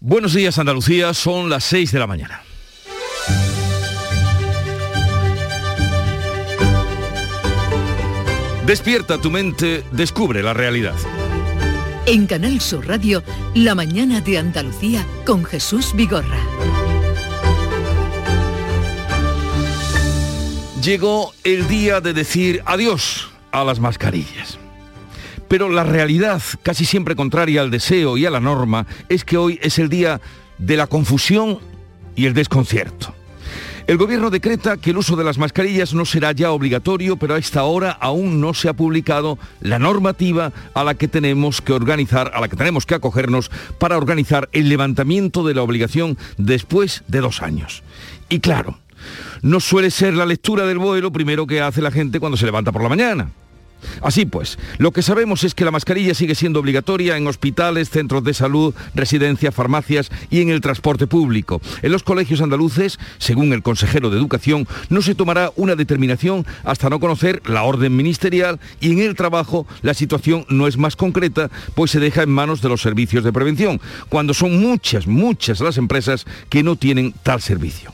Buenos días Andalucía, son las 6 de la mañana. Despierta tu mente, descubre la realidad. En Canal Sur Radio, La mañana de Andalucía con Jesús Vigorra. Llegó el día de decir adiós a las mascarillas. Pero la realidad, casi siempre contraria al deseo y a la norma, es que hoy es el día de la confusión y el desconcierto. El gobierno decreta que el uso de las mascarillas no será ya obligatorio, pero a esta hora aún no se ha publicado la normativa a la que tenemos que organizar, a la que tenemos que acogernos para organizar el levantamiento de la obligación después de dos años. Y claro, no suele ser la lectura del vuelo primero que hace la gente cuando se levanta por la mañana. Así pues, lo que sabemos es que la mascarilla sigue siendo obligatoria en hospitales, centros de salud, residencias, farmacias y en el transporte público. En los colegios andaluces, según el consejero de Educación, no se tomará una determinación hasta no conocer la orden ministerial y en el trabajo la situación no es más concreta, pues se deja en manos de los servicios de prevención, cuando son muchas, muchas las empresas que no tienen tal servicio.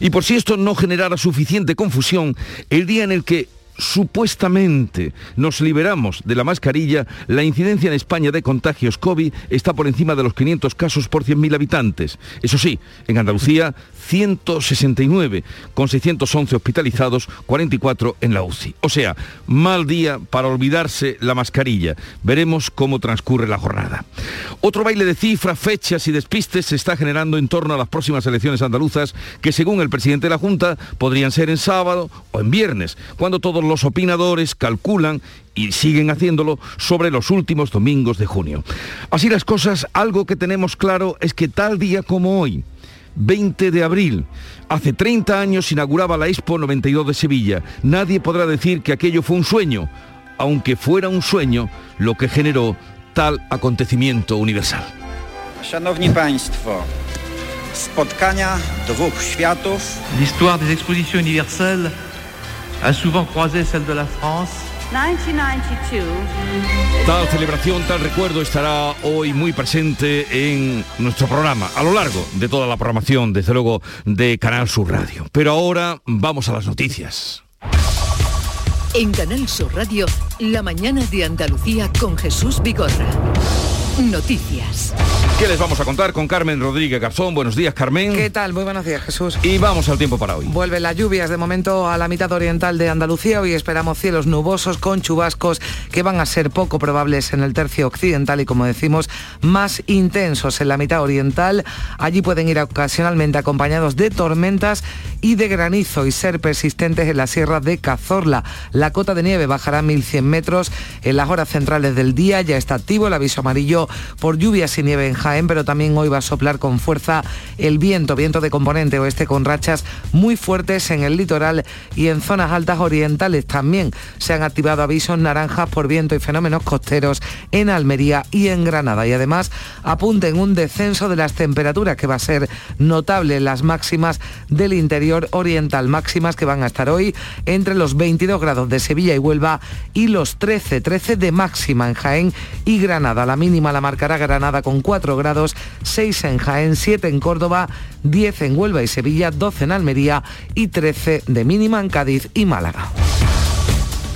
Y por si esto no generara suficiente confusión, el día en el que supuestamente nos liberamos de la mascarilla, la incidencia en España de contagios COVID está por encima de los 500 casos por 100.000 habitantes. Eso sí, en Andalucía 169, con 611 hospitalizados, 44 en la UCI. O sea, mal día para olvidarse la mascarilla. Veremos cómo transcurre la jornada. Otro baile de cifras, fechas y despistes se está generando en torno a las próximas elecciones andaluzas, que según el presidente de la Junta podrían ser en sábado o en viernes, cuando todos los opinadores calculan y siguen haciéndolo sobre los últimos domingos de junio. Así las cosas, algo que tenemos claro es que tal día como hoy, 20 de abril. Hace 30 años inauguraba la Expo 92 de Sevilla. Nadie podrá decir que aquello fue un sueño, aunque fuera un sueño lo que generó tal acontecimiento universal. Szanowni Państwo, spotkania dwóch światów. L'histoire des expositions universelles a souvent croisé celle de la France. 1992. Tal celebración, tal recuerdo estará hoy muy presente en nuestro programa, a lo largo de toda la programación, desde luego, de Canal Sur Radio. Pero ahora vamos a las noticias. En Canal Sur Radio, la mañana de Andalucía con Jesús Vigorra. Noticias. ¿Qué les vamos a contar con Carmen Rodríguez Garzón? Buenos días, Carmen. ¿Qué tal? Muy buenos días, Jesús. Y vamos al tiempo para hoy. Vuelven las lluvias de momento a la mitad oriental de Andalucía. Hoy esperamos cielos nubosos con chubascos que van a ser poco probables en el tercio occidental y, como decimos, más intensos en la mitad oriental. Allí pueden ir ocasionalmente acompañados de tormentas y de granizo y ser persistentes en la sierra de Cazorla. La cota de nieve bajará 1.100 metros en las horas centrales del día. Ya está activo el aviso amarillo por lluvias y nieve en Jaén, pero también hoy va a soplar con fuerza el viento, viento de componente oeste con rachas muy fuertes en el litoral y en zonas altas orientales. También se han activado avisos naranjas por viento y fenómenos costeros en Almería y en Granada. Y además apunten un descenso de las temperaturas que va a ser notable en las máximas del interior oriental, máximas que van a estar hoy entre los 22 grados de Sevilla y Huelva y los 13, 13 de máxima en Jaén y Granada. La mínima la marcará Granada con 4 grados, 6 en Jaén, 7 en Córdoba, 10 en Huelva y Sevilla, 12 en Almería y 13 de mínima en Cádiz y Málaga.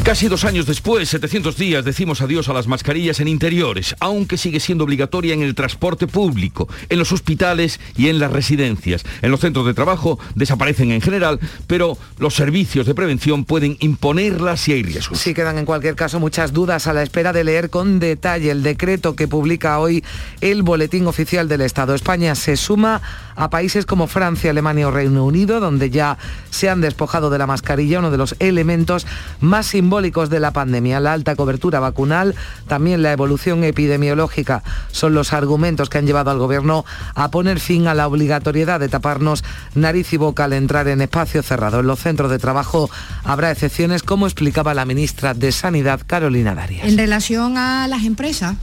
Casi dos años después, 700 días, decimos adiós a las mascarillas en interiores, aunque sigue siendo obligatoria en el transporte público, en los hospitales y en las residencias. En los centros de trabajo desaparecen en general, pero los servicios de prevención pueden imponerlas si hay riesgos. Sí quedan en cualquier caso muchas dudas a la espera de leer con detalle el decreto que publica hoy el Boletín Oficial del Estado. España se suma a países como Francia, Alemania o Reino Unido, donde ya se han despojado de la mascarilla, uno de los elementos más importantes de la pandemia, la alta cobertura vacunal, también la evolución epidemiológica, son los argumentos que han llevado al Gobierno a poner fin a la obligatoriedad de taparnos nariz y boca al entrar en espacio cerrado. En los centros de trabajo habrá excepciones, como explicaba la ministra de Sanidad, Carolina Darias. En relación a las empresas,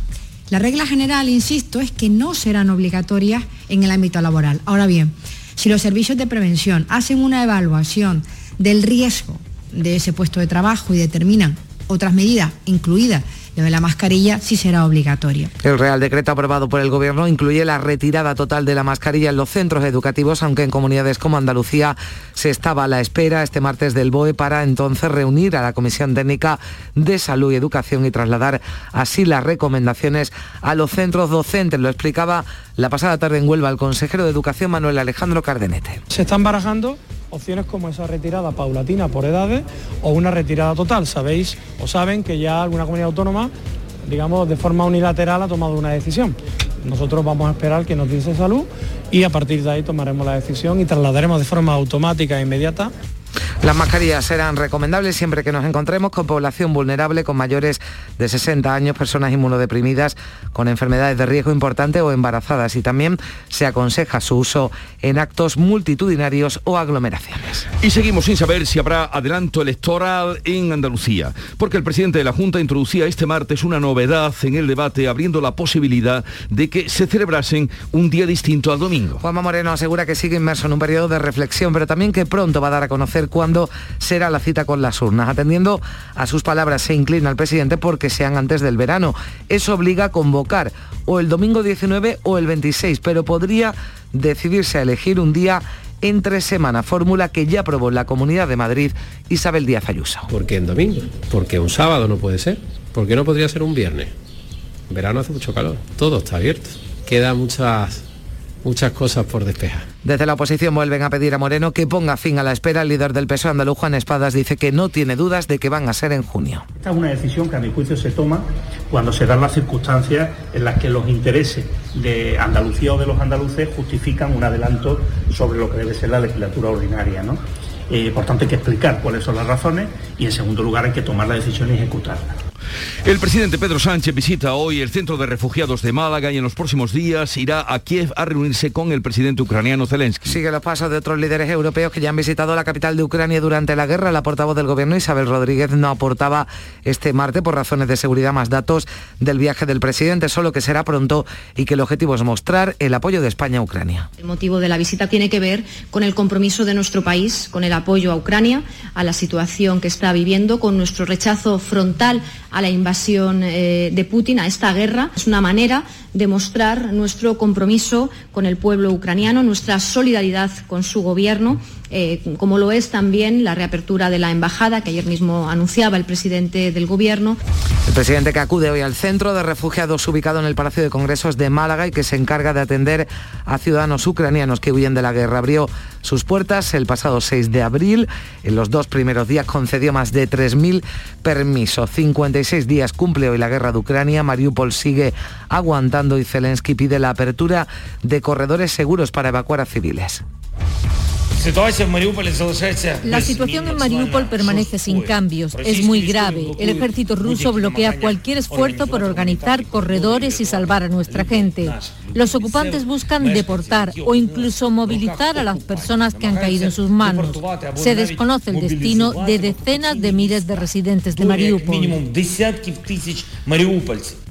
la regla general, insisto, es que no serán obligatorias en el ámbito laboral. Ahora bien, si los servicios de prevención hacen una evaluación del riesgo de ese puesto de trabajo y determinan otras medidas, incluidas de la mascarilla sí será obligatorio. El Real Decreto aprobado por el Gobierno incluye la retirada total de la mascarilla en los centros educativos, aunque en comunidades como Andalucía se estaba a la espera este martes del BOE para entonces reunir a la Comisión Técnica de Salud y Educación y trasladar así las recomendaciones a los centros docentes. Lo explicaba la pasada tarde en Huelva el consejero de Educación Manuel Alejandro Cardenete. Se están barajando opciones como esa retirada paulatina por edades o una retirada total. Sabéis o saben que ya alguna comunidad autónoma, digamos, de forma unilateral ha tomado una decisión. Nosotros vamos a esperar que nos dice salud y a partir de ahí tomaremos la decisión y trasladaremos de forma automática e inmediata las mascarillas serán recomendables siempre que nos encontremos con población vulnerable, con mayores de 60 años, personas inmunodeprimidas, con enfermedades de riesgo importante o embarazadas. Y también se aconseja su uso en actos multitudinarios o aglomeraciones. Y seguimos sin saber si habrá adelanto electoral en Andalucía, porque el presidente de la Junta introducía este martes una novedad en el debate, abriendo la posibilidad de que se celebrasen un día distinto al domingo. Juanma Moreno asegura que sigue inmerso en un periodo de reflexión, pero también que pronto va a dar a conocer cuándo será la cita con las urnas. Atendiendo a sus palabras, se inclina al presidente porque sean antes del verano. Eso obliga a convocar o el domingo 19 o el 26, pero podría decidirse a elegir un día entre semana, fórmula que ya aprobó la Comunidad de Madrid Isabel Díaz Ayuso. ¿Por qué en domingo? Porque un sábado no puede ser. ¿Por qué no podría ser un viernes? Verano hace mucho calor, todo está abierto. Queda muchas muchas cosas por despejar. Desde la oposición vuelven a pedir a Moreno que ponga fin a la espera. El líder del PSOE andaluz, Juan Espadas, dice que no tiene dudas de que van a ser en junio. Esta es una decisión que a mi juicio se toma cuando se dan las circunstancias en las que los intereses de Andalucía o de los andaluces justifican un adelanto sobre lo que debe ser la legislatura ordinaria. ¿no? Eh, por tanto, hay que explicar cuáles son las razones y, en segundo lugar, hay que tomar la decisión y ejecutarla. El presidente Pedro Sánchez visita hoy el centro de refugiados de Málaga y en los próximos días irá a Kiev a reunirse con el presidente ucraniano Zelensky. Sigue los pasos de otros líderes europeos que ya han visitado la capital de Ucrania durante la guerra. La portavoz del gobierno Isabel Rodríguez no aportaba este martes por razones de seguridad más datos del viaje del presidente, solo que será pronto y que el objetivo es mostrar el apoyo de España a Ucrania. El motivo de la visita tiene que ver con el compromiso de nuestro país, con el apoyo a Ucrania, a la situación que está viviendo, con nuestro rechazo frontal a la invasión eh, de Putin, a esta guerra. Es una manera de mostrar nuestro compromiso con el pueblo ucraniano, nuestra solidaridad con su gobierno, eh, como lo es también la reapertura de la embajada que ayer mismo anunciaba el presidente del gobierno. El presidente que acude hoy al centro de refugiados ubicado en el Palacio de Congresos de Málaga y que se encarga de atender a ciudadanos ucranianos que huyen de la guerra. Abrió sus puertas el pasado 6 de abril. En los dos primeros días concedió más de 3.000 permisos. 56 días cumple hoy la guerra de Ucrania. Mariupol sigue aguantando y Zelensky pide la apertura de corredores seguros para evacuar a civiles. La situación en Mariupol permanece sin cambios. Es muy grave. El ejército ruso bloquea cualquier esfuerzo por organizar corredores y salvar a nuestra gente. Los ocupantes buscan deportar o incluso movilizar a las personas que han caído en sus manos. Se desconoce el destino de decenas de miles de residentes de Mariupol.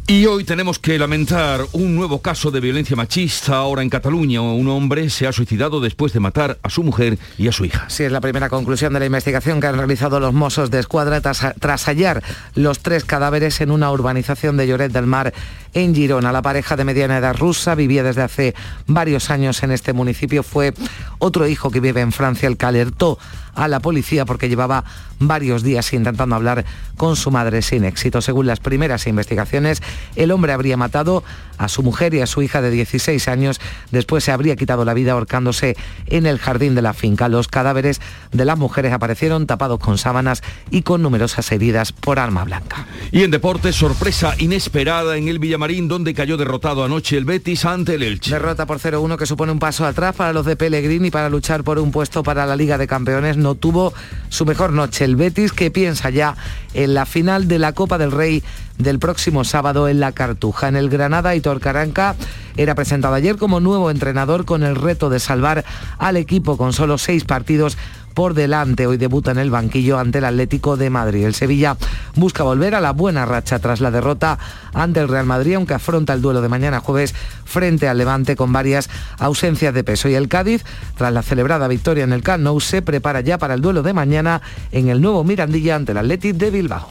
Y hoy tenemos que lamentar un nuevo caso de violencia machista ahora en Cataluña. Un hombre se ha suicidado después de matar a su mujer y a su hija. Sí, es la primera conclusión de la investigación que han realizado los Mossos de Escuadra tras, tras hallar los tres cadáveres en una urbanización de Lloret del Mar en Girona. La pareja de mediana edad rusa vivía desde hace varios años en este municipio. Fue otro hijo que vive en Francia el que alertó a la policía porque llevaba varios días intentando hablar con su madre sin éxito. Según las primeras investigaciones, el hombre habría matado a su mujer y a su hija de 16 años. Después se habría quitado la vida ahorcándose en el jardín de la finca. Los cadáveres de las mujeres aparecieron tapados con sábanas y con numerosas heridas por arma blanca. Y en deportes, sorpresa inesperada en el Donde cayó derrotado anoche el Betis ante el Elche. Derrota por 0-1 que supone un paso atrás para los de Pellegrini para luchar por un puesto para la Liga de Campeones. No tuvo su mejor noche el Betis, que piensa ya en la final de la Copa del Rey del próximo sábado en la Cartuja. En el Granada, Hitor Caranca era presentado ayer como nuevo entrenador con el reto de salvar al equipo con solo seis partidos por delante. Hoy debuta en el banquillo ante el Atlético de Madrid. El Sevilla busca volver a la buena racha tras la derrota ante el Real Madrid, aunque afronta el duelo de mañana jueves frente al Levante con varias ausencias de peso. Y el Cádiz, tras la celebrada victoria en el Camp Nou, se prepara ya para el duelo de mañana en el nuevo Mirandilla ante el Atlético de Bilbao.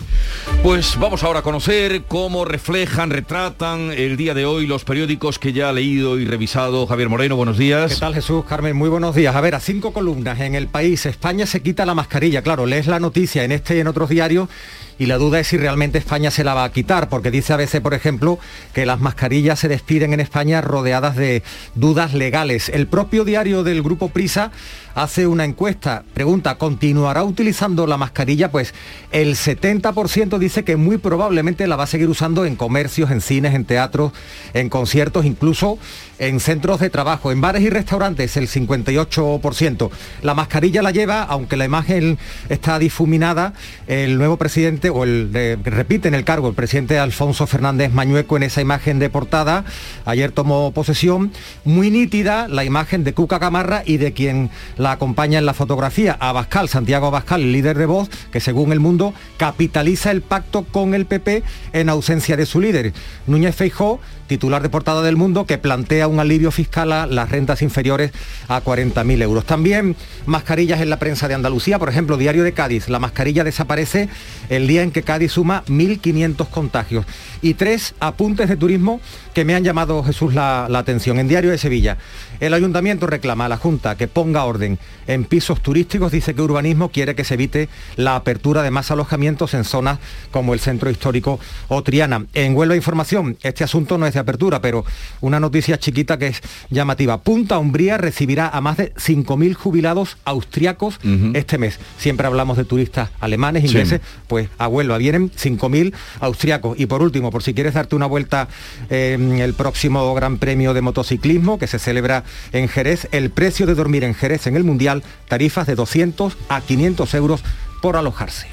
Pues vamos ahora a conocer cómo reflejan, retratan el día de hoy los periódicos que ya ha leído y revisado Javier Moreno. Buenos días. ¿Qué tal Jesús? Carmen, muy buenos días. A ver, a cinco columnas en el país, España se quita la mascarilla. Claro, lees la noticia en este y en otros diarios y la duda es si realmente España se la va a quitar, porque dice a veces, por ejemplo, que las mascarillas se despiden en España rodeadas de dudas legales. El propio diario del Grupo Prisa hace una encuesta, pregunta, ¿continuará utilizando la mascarilla? Pues el 70% dice que muy probablemente la va a seguir usando en comercios, en cines, en teatros, en conciertos, incluso en centros de trabajo, en bares y restaurantes el 58%. La mascarilla la lleva, aunque la imagen está difuminada, el nuevo presidente, o el repite en el cargo, el presidente Alfonso Fernández Mañueco en esa imagen de portada, ayer tomó posesión, muy nítida la imagen de Cuca Camarra y de quien la acompaña en la fotografía, Abascal, Santiago Abascal, el líder de Voz, que según el mundo capitaliza el pacto con el PP en ausencia de su líder. Núñez Feijó titular de portada del mundo, que plantea un alivio fiscal a las rentas inferiores a 40.000 euros. También mascarillas en la prensa de Andalucía, por ejemplo, Diario de Cádiz, la mascarilla desaparece el día en que Cádiz suma 1.500 contagios. Y tres apuntes de turismo que me han llamado Jesús la, la atención. En Diario de Sevilla, el ayuntamiento reclama a la Junta que ponga orden en pisos turísticos. Dice que urbanismo quiere que se evite la apertura de más alojamientos en zonas como el centro histórico o Triana. En Huelva Información, este asunto no es de apertura, pero una noticia chiquita que es llamativa. Punta Umbría recibirá a más de 5.000 jubilados austriacos este mes. Siempre hablamos de turistas alemanes, ingleses, pues a Huelva vienen 5.000 austriacos. Y por último, por si quieres darte una vuelta en el próximo Gran Premio de Motociclismo que se celebra en Jerez, el precio de dormir en Jerez en el Mundial, tarifas de 200 a 500 euros por alojarse.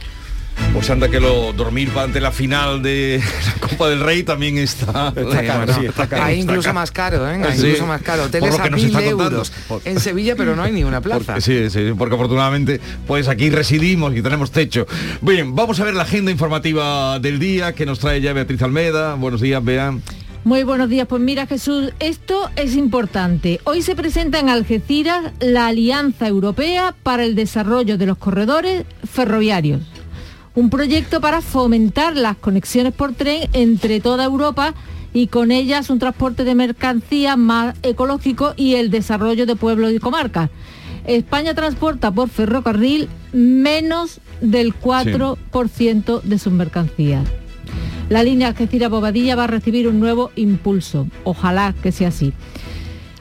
Pues anda que lo dormir ante la final de la Copa del Rey también está, está caro, sí, está caro. Hay incluso más caro, ¿eh? Hay incluso más caro. Hoteles a mil euros en Sevilla, pero no hay ni una plaza. Porque, sí, sí, porque afortunadamente pues aquí residimos y tenemos techo. Bien, vamos a ver la agenda informativa del día que nos trae ya Beatriz Almeda. Buenos días, Bea. Muy buenos días. Pues mira Jesús, esto es importante. Hoy se presenta en Algeciras la Alianza Europea para el Desarrollo de los Corredores Ferroviarios. Un proyecto para fomentar las conexiones por tren entre toda Europa y con ellas un transporte de mercancías más ecológico y el desarrollo de pueblos y comarcas. España transporta por ferrocarril menos del 4% de sus mercancías. La línea Algeciras-Bobadilla va a recibir un nuevo impulso. Ojalá que sea así.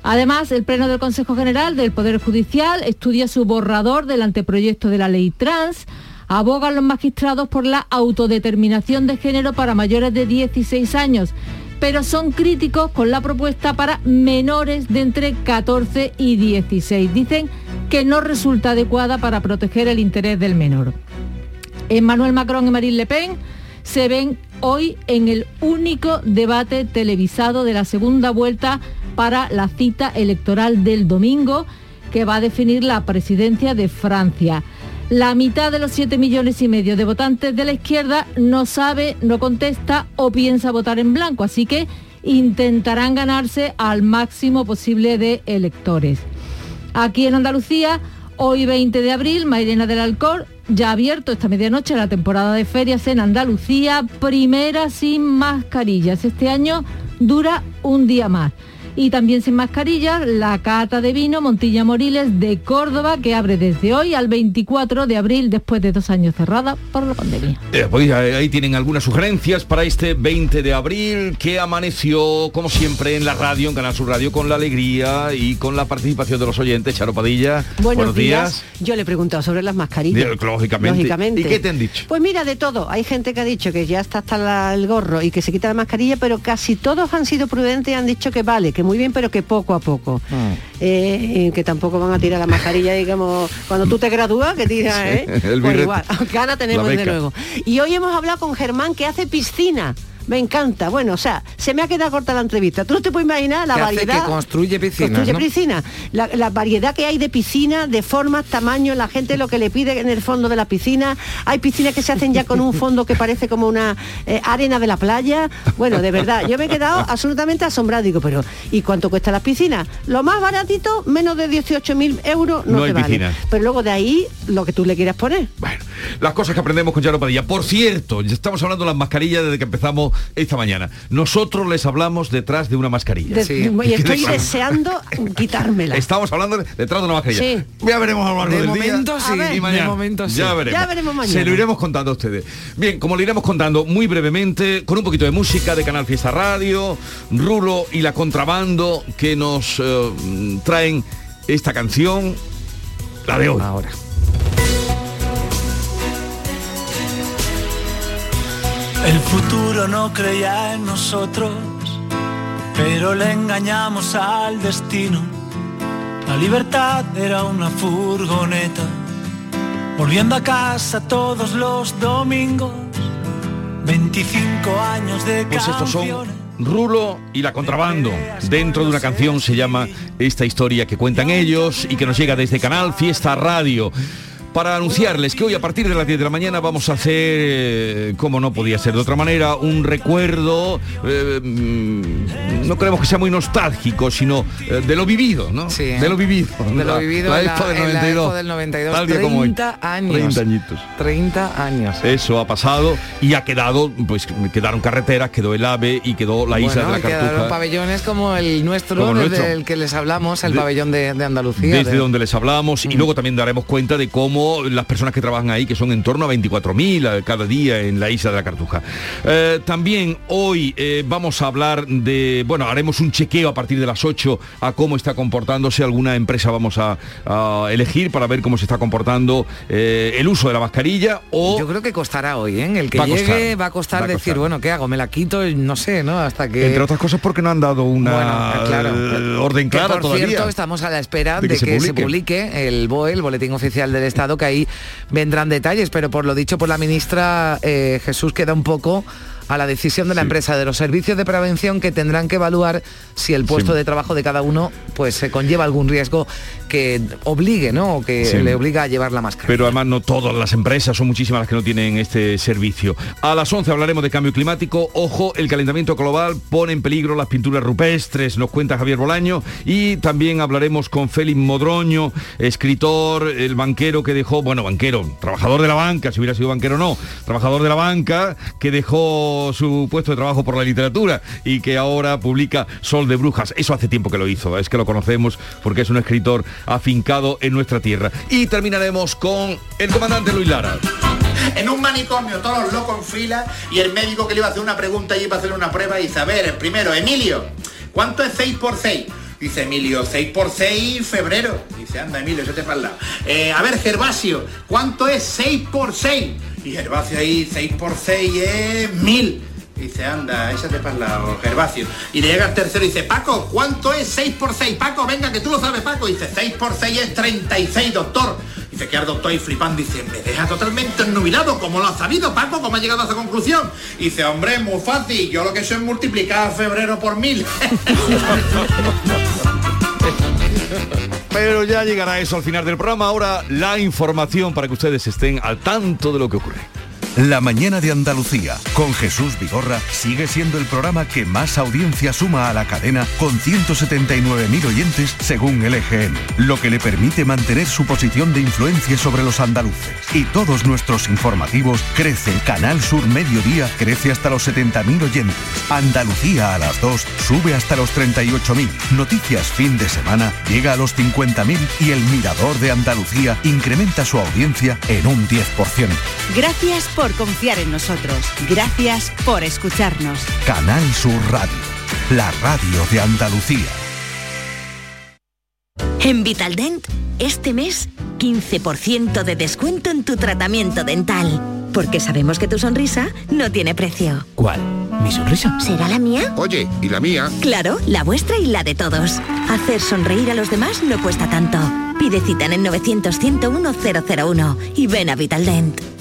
Además, el Pleno del Consejo General del Poder Judicial estudia su borrador del anteproyecto de la ley trans. Abogan los magistrados por la autodeterminación de género para mayores de 16 años, pero son críticos con la propuesta para menores de entre 14 y 16. Dicen que no resulta adecuada para proteger el interés del menor. Emmanuel Macron y Marine Le Pen se ven hoy en el único debate televisado de la segunda vuelta para la cita electoral del domingo que va a definir la presidencia de Francia. La mitad de los 7 millones y medio de votantes de la izquierda no sabe, no contesta o piensa votar en blanco, así que intentarán ganarse al máximo posible de electores. Aquí en Andalucía, hoy 20 de abril, Mairena del Alcor ya ha abierto esta medianoche la temporada de ferias en Andalucía, primera sin mascarillas. Este año dura un día más y también sin mascarillas la cata de vino Montilla Moriles de Córdoba que abre desde hoy al 24 de abril después de dos años cerrada por la pandemia. Eh, pues ahí tienen algunas sugerencias para este 20 de abril que amaneció como siempre en la radio, en Canal Sur Radio con la alegría y con la participación de los oyentes. Charo Padilla, buenos, días. Yo le he preguntado sobre las mascarillas. Lógicamente. ¿Y qué te han dicho? Pues mira, de todo. Hay gente que ha dicho que ya está hasta el gorro y que se quita la mascarilla, pero casi todos han sido prudentes y han dicho que vale, que muy bien, pero que poco a poco. Ah. Eh, que tampoco van a tirar la mascarilla, digamos, cuando tú te gradúas, que tiras, ¿eh? pues igual, gana tenemos de luego. Y hoy hemos hablado con Germán que hace piscina Me encanta. Bueno, o sea, se me ha quedado corta la entrevista. Tú no te puedes imaginar la Que hace variedad. que construye piscinas, Construye ¿no? piscinas. La, la variedad que hay de piscinas, de formas, tamaños, la gente lo que le pide en el fondo de la piscina. Hay piscinas que se hacen ya con un fondo que parece como una eh, arena de la playa. Bueno, de verdad, yo me he quedado absolutamente asombrado. Digo, pero ¿y cuánto cuesta las piscinas? Lo más baratito, menos de 18.000 euros, no, No te vale. Pero luego de ahí, lo que tú le quieras poner. Las cosas que aprendemos con Charo Padilla. Por cierto, ya estamos hablando de las mascarillas desde que empezamos esta mañana. Nosotros les hablamos detrás de una mascarilla. De- y estoy deseando quitármela. Estamos hablando de- detrás de una mascarilla. Sí. Ya veremos a lo largo De del momento día. sí, y de mañana. momento sí. Ya veremos. Ya veremos mañana. Se lo iremos contando a ustedes. Bien, como le iremos contando muy brevemente, con un poquito de música de Canal Fiesta Radio, Rulo y la Contrabando, que nos eh, traen esta canción, la de hoy. Ahora. El futuro no creía en nosotros, pero le engañamos al destino. La libertad era una furgoneta, volviendo a casa todos los domingos. 25 años de Pues estos son. Rulo y la contrabando. Dentro de una canción se llama esta historia que cuentan ellos y que nos llega desde Canal Fiesta Radio. Para anunciarles que hoy a partir de las 10 de la mañana vamos a hacer, eh, como no podía ser de otra manera, un recuerdo, eh, mm, no queremos que sea muy nostálgico, sino eh, de lo vivido, ¿no? Sí. De lo vivido. De lo vivido la la, en la 92. Expo del 92. Tal día como hoy. 30 años. 30 añitos. 30 años. Eso ha pasado y ha quedado, pues quedaron carreteras, quedó el AVE y quedó la isla Bueno, de la y quedaron Cartuja. pabellones como el nuestro, Como desde nuestro. el que les hablamos, el De- pabellón de, de Andalucía. desde de- donde les hablamos y luego también daremos cuenta de cómo las personas que trabajan ahí, que son en torno a 24.000 a- cada día en la isla de la Cartuja. Eh, también hoy eh, vamos a hablar de, bueno, haremos un chequeo a partir de las 8 a cómo está comportándose alguna empresa vamos a, a elegir para ver cómo se está comportando eh, el uso de la mascarilla o... Yo creo que costará hoy, ¿eh? El que Va llegue costar, va a costar va decir, costar. bueno, ¿qué hago? ¿Me la quito? No sé, ¿no? Hasta que... Entre otras cosas porque no han dado una Bueno, claro. orden Que, clara por todavía. cierto, estamos a la espera de de, que que, se se, publique. publique. el BOE, el Boletín Oficial del Estado, que ahí vendrán detalles, pero por lo dicho por la ministra, eh, Jesús queda un poco a la decisión de la empresa de los servicios de prevención que tendrán que evaluar si el puesto Sí. de trabajo de cada uno pues se conlleva algún riesgo que obligue, ¿no? O que Sí. le obliga a llevar la máscara. Pero además no todas las empresas, son muchísimas las que no tienen este servicio. A las 11 hablaremos de cambio climático. Ojo, el calentamiento global pone en peligro las pinturas rupestres, nos cuenta Javier Bolaño. Y también hablaremos con Félix Modroño, escritor, el banquero que dejó, bueno, banquero, trabajador de la banca, si hubiera sido banquero no, trabajador de la banca, que dejó su puesto de trabajo por la literatura y que ahora publica Sol de Brujas. Eso hace tiempo que lo hizo, es que lo conocemos porque es un escritor afincado en nuestra tierra. Y terminaremos con el comandante Luis Lara. En un manicomio, todos los locos en fila y el médico que le iba a hacer una pregunta allí para hacerle una prueba dice, a ver, el primero, Emilio, ¿cuánto es 6 por 6? Dice Emilio, 6 por 6, febrero. Dice, anda Emilio, eso te para. Eh, a ver, Gervasio, ¿cuánto es 6 por 6? Y Gervasio ahí, 6 por 6 es 1000. Dice, anda, échate para el lado, Gervasio. Y le llega el tercero y dice, Paco, ¿cuánto es 6 por 6? Paco, venga, que tú lo sabes, Paco. Dice, 6 por 6 es 36, doctor. Dice que el doctor ahí flipando, dice, me deja totalmente ennubilado, ¿cómo lo has sabido, Paco? ¿Cómo has llegado a esa conclusión? Dice, hombre, muy fácil, yo lo que sé es multiplicar febrero por mil. Pero ya llegará eso al final del programa. Ahora la información para que ustedes estén al tanto de lo que ocurre. La mañana de Andalucía con Jesús Vigorra sigue siendo el programa que más audiencia suma a la cadena con 179.000 oyentes según el EGM, lo que le permite mantener su posición de influencia sobre los andaluces. Y todos nuestros informativos crecen. Canal Sur Mediodía crece hasta los 70.000 oyentes. Andalucía a las 2 sube hasta los 38.000. Noticias fin de semana llega a los 50.000 y el Mirador de Andalucía incrementa su audiencia en un 10%. Gracias por confiar en nosotros. Gracias por escucharnos. Canal Sur Radio, la radio de Andalucía. En Vitaldent, este mes, 15% de descuento en tu tratamiento dental. Porque sabemos que tu sonrisa no tiene precio. ¿Cuál? ¿Mi sonrisa? ¿Será la mía? Oye, ¿y la mía? Claro, la vuestra y la de todos. Hacer sonreír a los demás no cuesta tanto. Pide cita en el 900 101 001 y ven a Vitaldent.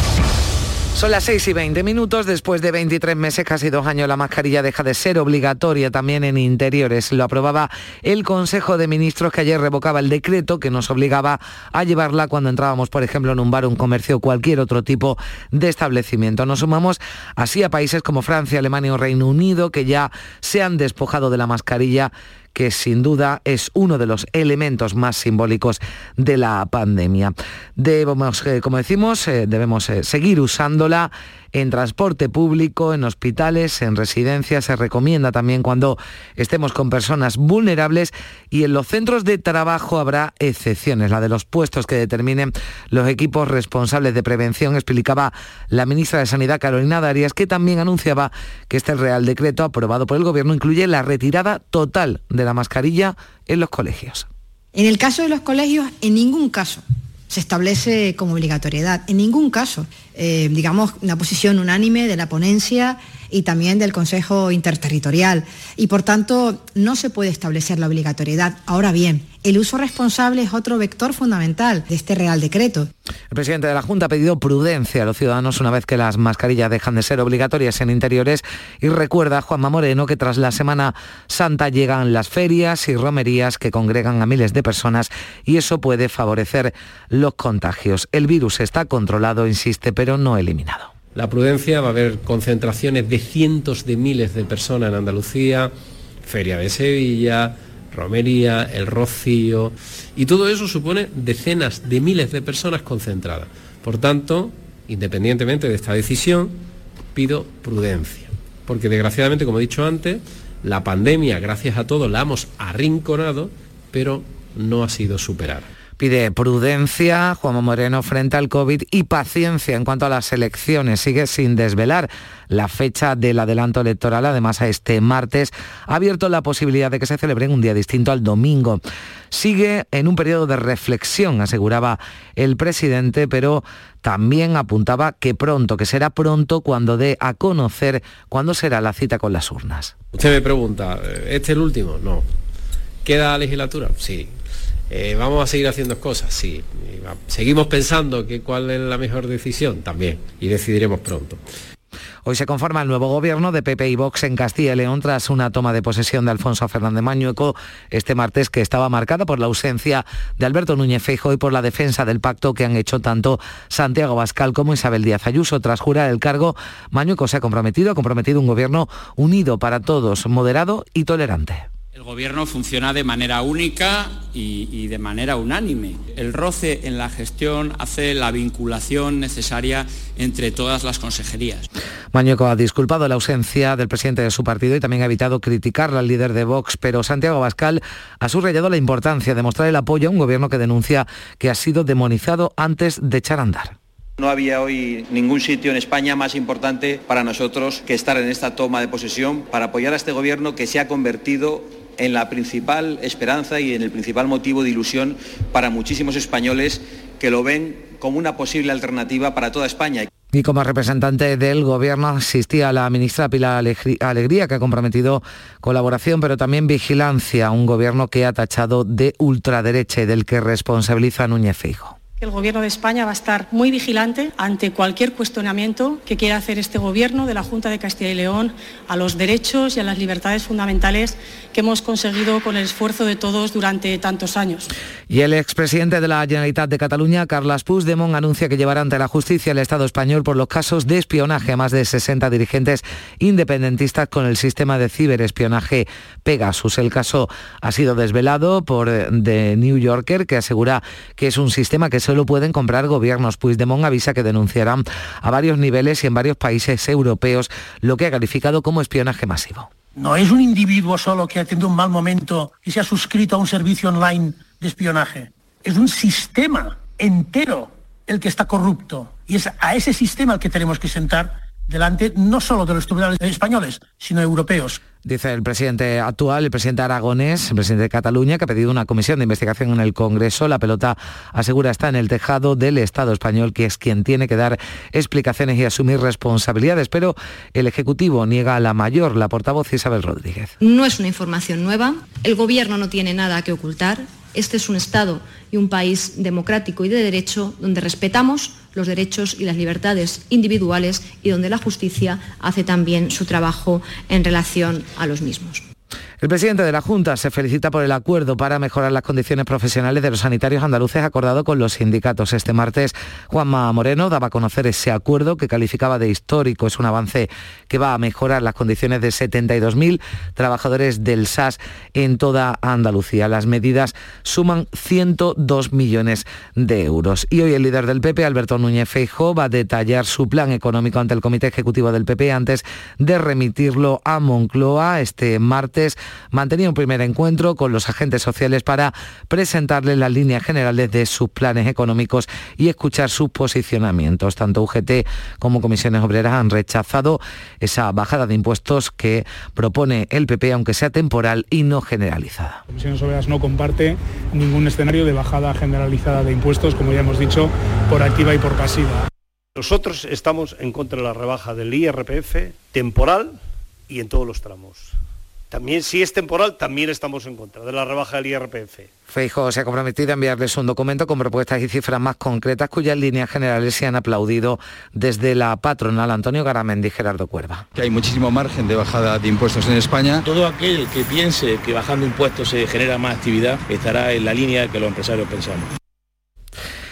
Son las 6 y 20 minutos. Después de 23 meses, casi dos años, la mascarilla deja de ser obligatoria también en interiores. Lo aprobaba el Consejo de Ministros que ayer revocaba el decreto que nos obligaba a llevarla cuando entrábamos, por ejemplo, en un bar, un comercio o cualquier otro tipo de establecimiento. Nos sumamos así a países como Francia, Alemania o Reino Unido que ya se han despojado de la mascarilla que sin duda es uno de los elementos más simbólicos de la pandemia. Debemos, eh, como decimos, eh, debemos eh, seguir usándola en transporte público, en hospitales, en residencias. Se recomienda también cuando estemos con personas vulnerables y en los centros de trabajo habrá excepciones, la de los puestos que determinen los equipos responsables de prevención, explicaba la ministra de Sanidad Carolina Darias, que también anunciaba que este Real Decreto aprobado por el Gobierno incluye la retirada total de la mascarilla en los colegios. En el caso de los colegios, en ningún caso se establece como obligatoriedad. En ningún caso, eh, digamos, una posición unánime de la ponencia y también del Consejo Interterritorial. Y por tanto, no se puede establecer la obligatoriedad. Ahora bien, el uso responsable es otro vector fundamental de este Real Decreto. El presidente de la Junta ha pedido prudencia a los ciudadanos una vez que las mascarillas dejan de ser obligatorias en interiores y recuerda Juanma Moreno que tras la Semana Santa llegan las ferias y romerías que congregan a miles de personas y eso puede favorecer los contagios. El virus está controlado, insiste, pero no eliminado. La prudencia, va a haber concentraciones de cientos de miles de personas en Andalucía, Feria de Sevilla, Romería, El Rocío, y todo eso supone decenas de miles de personas concentradas. Por tanto, independientemente de esta decisión, pido prudencia, porque desgraciadamente, como he dicho antes, la pandemia, gracias a todos, la hemos arrinconado, pero no ha sido superada. Pide prudencia, Juan Moreno, frente al COVID y paciencia en cuanto a las elecciones. Sigue sin desvelar la fecha del adelanto electoral. Además, a este martes ha abierto la posibilidad de que se celebre un día distinto al domingo. Sigue en un periodo de reflexión, aseguraba el presidente, pero también apuntaba que pronto, que será pronto cuando dé a conocer cuándo será la cita con las urnas. Usted me pregunta, ¿este es el último? No. ¿Queda legislatura? Sí. Eh, ¿Vamos a seguir haciendo cosas? Sí. ¿Seguimos pensando que cuál es la mejor decisión? También. Y decidiremos pronto. Hoy se conforma el nuevo gobierno de PP y Vox en Castilla y León tras una toma de posesión de Alfonso Fernández Mañueco este martes que estaba marcada por la ausencia de Alberto Núñez Feijo y por la defensa del pacto que han hecho tanto Santiago Bascal como Isabel Díaz Ayuso. Tras jurar el cargo, Mañueco se ha comprometido, ha comprometido un gobierno unido para todos, moderado y tolerante. El gobierno funciona de manera única y, de manera unánime. El roce en la gestión hace la vinculación necesaria entre todas las consejerías. Mañueco ha disculpado la ausencia del presidente de su partido y también ha evitado criticar al líder de Vox, pero Santiago Bascal ha subrayado la importancia de mostrar el apoyo a un gobierno que denuncia que ha sido demonizado antes de echar a andar. No había hoy ningún sitio en España más importante para nosotros que estar en esta toma de posesión para apoyar a este gobierno que se ha convertido en la principal esperanza y en el principal motivo de ilusión para muchísimos españoles que lo ven como una posible alternativa para toda España. Y como representante del Gobierno asistía la ministra Pilar Alegría, que ha comprometido colaboración, pero también vigilancia un Gobierno que ha tachado de ultraderecha y del que responsabiliza a Núñez Feijo. El Gobierno de España va a estar muy vigilante ante cualquier cuestionamiento que quiera hacer este Gobierno de la Junta de Castilla y León a los derechos y a las libertades fundamentales que hemos conseguido con el esfuerzo de todos durante tantos años. Y el expresidente de la Generalitat de Cataluña, Carles Puigdemont, anuncia que llevará ante la justicia el Estado español por los casos de espionaje a más de 60 dirigentes independentistas con el sistema de ciberespionaje Pegasus. El caso ha sido desvelado por eh, The New Yorker, que asegura que es un sistema que solo pueden comprar gobiernos. Puigdemont avisa que denunciarán a varios niveles y en varios países europeos lo que ha calificado como espionaje masivo. No es un individuo solo que ha tenido un mal momento y se ha suscrito a un servicio online de espionaje. Es un sistema entero el que está corrupto. Y es a ese sistema al que tenemos que sentar delante no solo de los tribunales españoles, sino europeos. Dice el presidente actual, el presidente aragonés, el presidente de Cataluña, que ha pedido una comisión de investigación en el Congreso. La pelota asegura está en el tejado del Estado español, que es quien tiene que dar explicaciones y asumir responsabilidades. Pero el Ejecutivo niega a la mayor, la portavoz Isabel Rodríguez. No es una información nueva. El Gobierno no tiene nada que ocultar. Este es un Estado y un país democrático y de derecho donde respetamos los derechos y las libertades individuales y donde la justicia hace también su trabajo en relación a los mismos. El presidente de la Junta se felicita por el acuerdo para mejorar las condiciones profesionales de los sanitarios andaluces acordado con los sindicatos. Este martes, Juanma Moreno daba a conocer ese acuerdo que calificaba de histórico. Es un avance que va a mejorar las condiciones de 72.000 trabajadores del SAS en toda Andalucía. Las medidas suman 102 millones de euros. Y hoy el líder del PP, Alberto Núñez Feijóo, va a detallar su plan económico ante el Comité Ejecutivo del PP antes de remitirlo a Moncloa este martes mantenía un primer encuentro con los agentes sociales para presentarles las líneas generales de sus planes económicos y escuchar sus posicionamientos. Tanto UGT como comisiones obreras han rechazado esa bajada de impuestos que propone el PP, aunque sea temporal y no generalizada. Comisiones Obreras no comparte ningún escenario de bajada generalizada de impuestos, como ya hemos dicho, por activa y por pasiva. Nosotros estamos en contra de la rebaja del IRPF temporal y en todos los tramos. También si es temporal, también estamos en contra de la rebaja del IRPF. Feijo se ha comprometido a enviarles un documento con propuestas y cifras más concretas cuyas líneas generales se han aplaudido desde la patronal Antonio Garamendi y Gerardo Cuerva. Que hay muchísimo margen de bajada de impuestos en España. Todo aquel que piense que bajando impuestos se genera más actividad estará en la línea que los empresarios pensamos.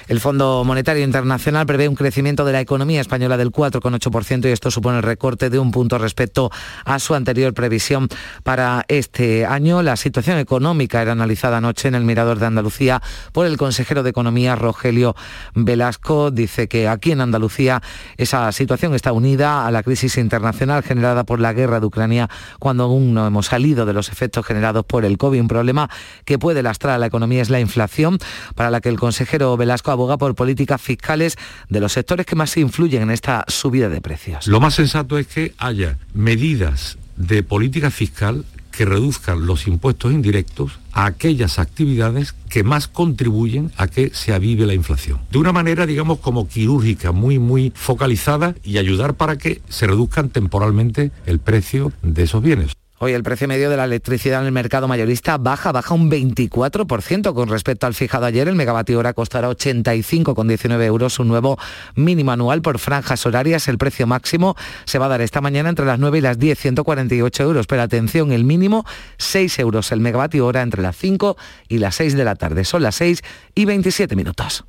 El Fondo Monetario Internacional prevé un crecimiento de la economía española del 4,8% y esto supone el recorte de un punto respecto a su anterior previsión para este año. La situación económica era analizada anoche en el Mirador de Andalucía por el consejero de Economía Rogelio Velasco. Dice que aquí en Andalucía esa situación está unida a la crisis internacional generada por la guerra de Ucrania cuando aún no hemos salido de los efectos generados por el COVID. Un problema que puede lastrar a la economía es la inflación, para la que el consejero Velasco aboga por políticas fiscales de los sectores que más influyen en esta subida de precios. Lo más sensato es que haya medidas de política fiscal que reduzcan los impuestos indirectos a aquellas actividades que más contribuyen a que se avive la inflación. De una manera, digamos, como quirúrgica, muy, muy focalizada y ayudar para que se reduzcan temporalmente el precio de esos bienes. Hoy el precio medio de la electricidad en el mercado mayorista baja, baja un 24% con respecto al fijado ayer. El megavatio hora costará 85,19 euros, un nuevo mínimo anual por franjas horarias. El precio máximo se va a dar esta mañana entre las 9 y las 10, 148 euros. Pero atención, el mínimo 6 euros el megavatio hora entre las 5 y las 6 de la tarde. Son las 6 y 27 minutos.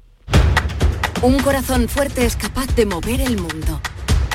Un corazón fuerte es capaz de mover el mundo.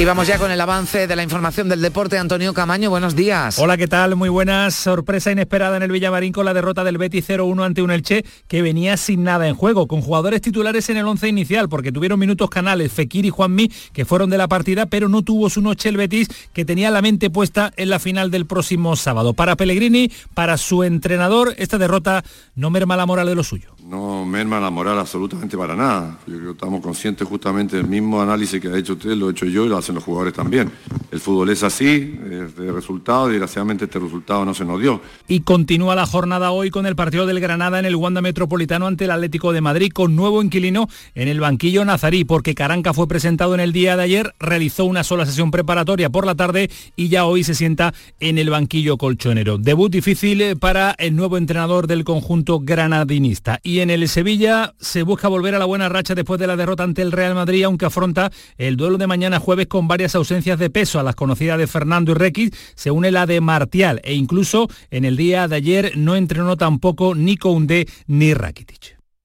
Y vamos ya con el avance de la información del deporte. Antonio Camaño, buenos días. Hola, ¿qué tal? Muy buenas. Sorpresa inesperada en el Villamarín con la derrota del Betis 0-1 ante un Elche que venía sin nada en juego, con jugadores titulares en el once inicial, porque tuvieron minutos canales Fekir y Juanmi, que fueron de la partida, pero no tuvo su noche el Betis, que tenía la mente puesta en la final del próximo sábado. Para Pellegrini, para su entrenador, esta derrota no merma la moral de lo suyo. No merma la moral absolutamente para nada. Yo creo que estamos conscientes justamente del mismo análisis que ha hecho usted, lo he hecho yo y lo hacen los jugadores también. El fútbol es así, de resultado, y desgraciadamente este resultado no se nos dio. Y continúa la jornada hoy con el partido del Granada en el Wanda Metropolitano ante el Atlético de Madrid, con nuevo inquilino en el banquillo nazarí, porque Caranca fue presentado en el día de ayer, realizó una sola sesión preparatoria por la tarde y ya hoy se sienta en el banquillo colchonero. Debut difícil para el nuevo entrenador del conjunto granadinista. Y en el Sevilla se busca volver a la buena racha después de la derrota ante el Real Madrid, aunque afronta el duelo de mañana jueves con varias ausencias de peso. A las conocidas de Fernando y Requis se une la de Martial e incluso en el día de ayer no entrenó tampoco ni Koundé ni Rakitic.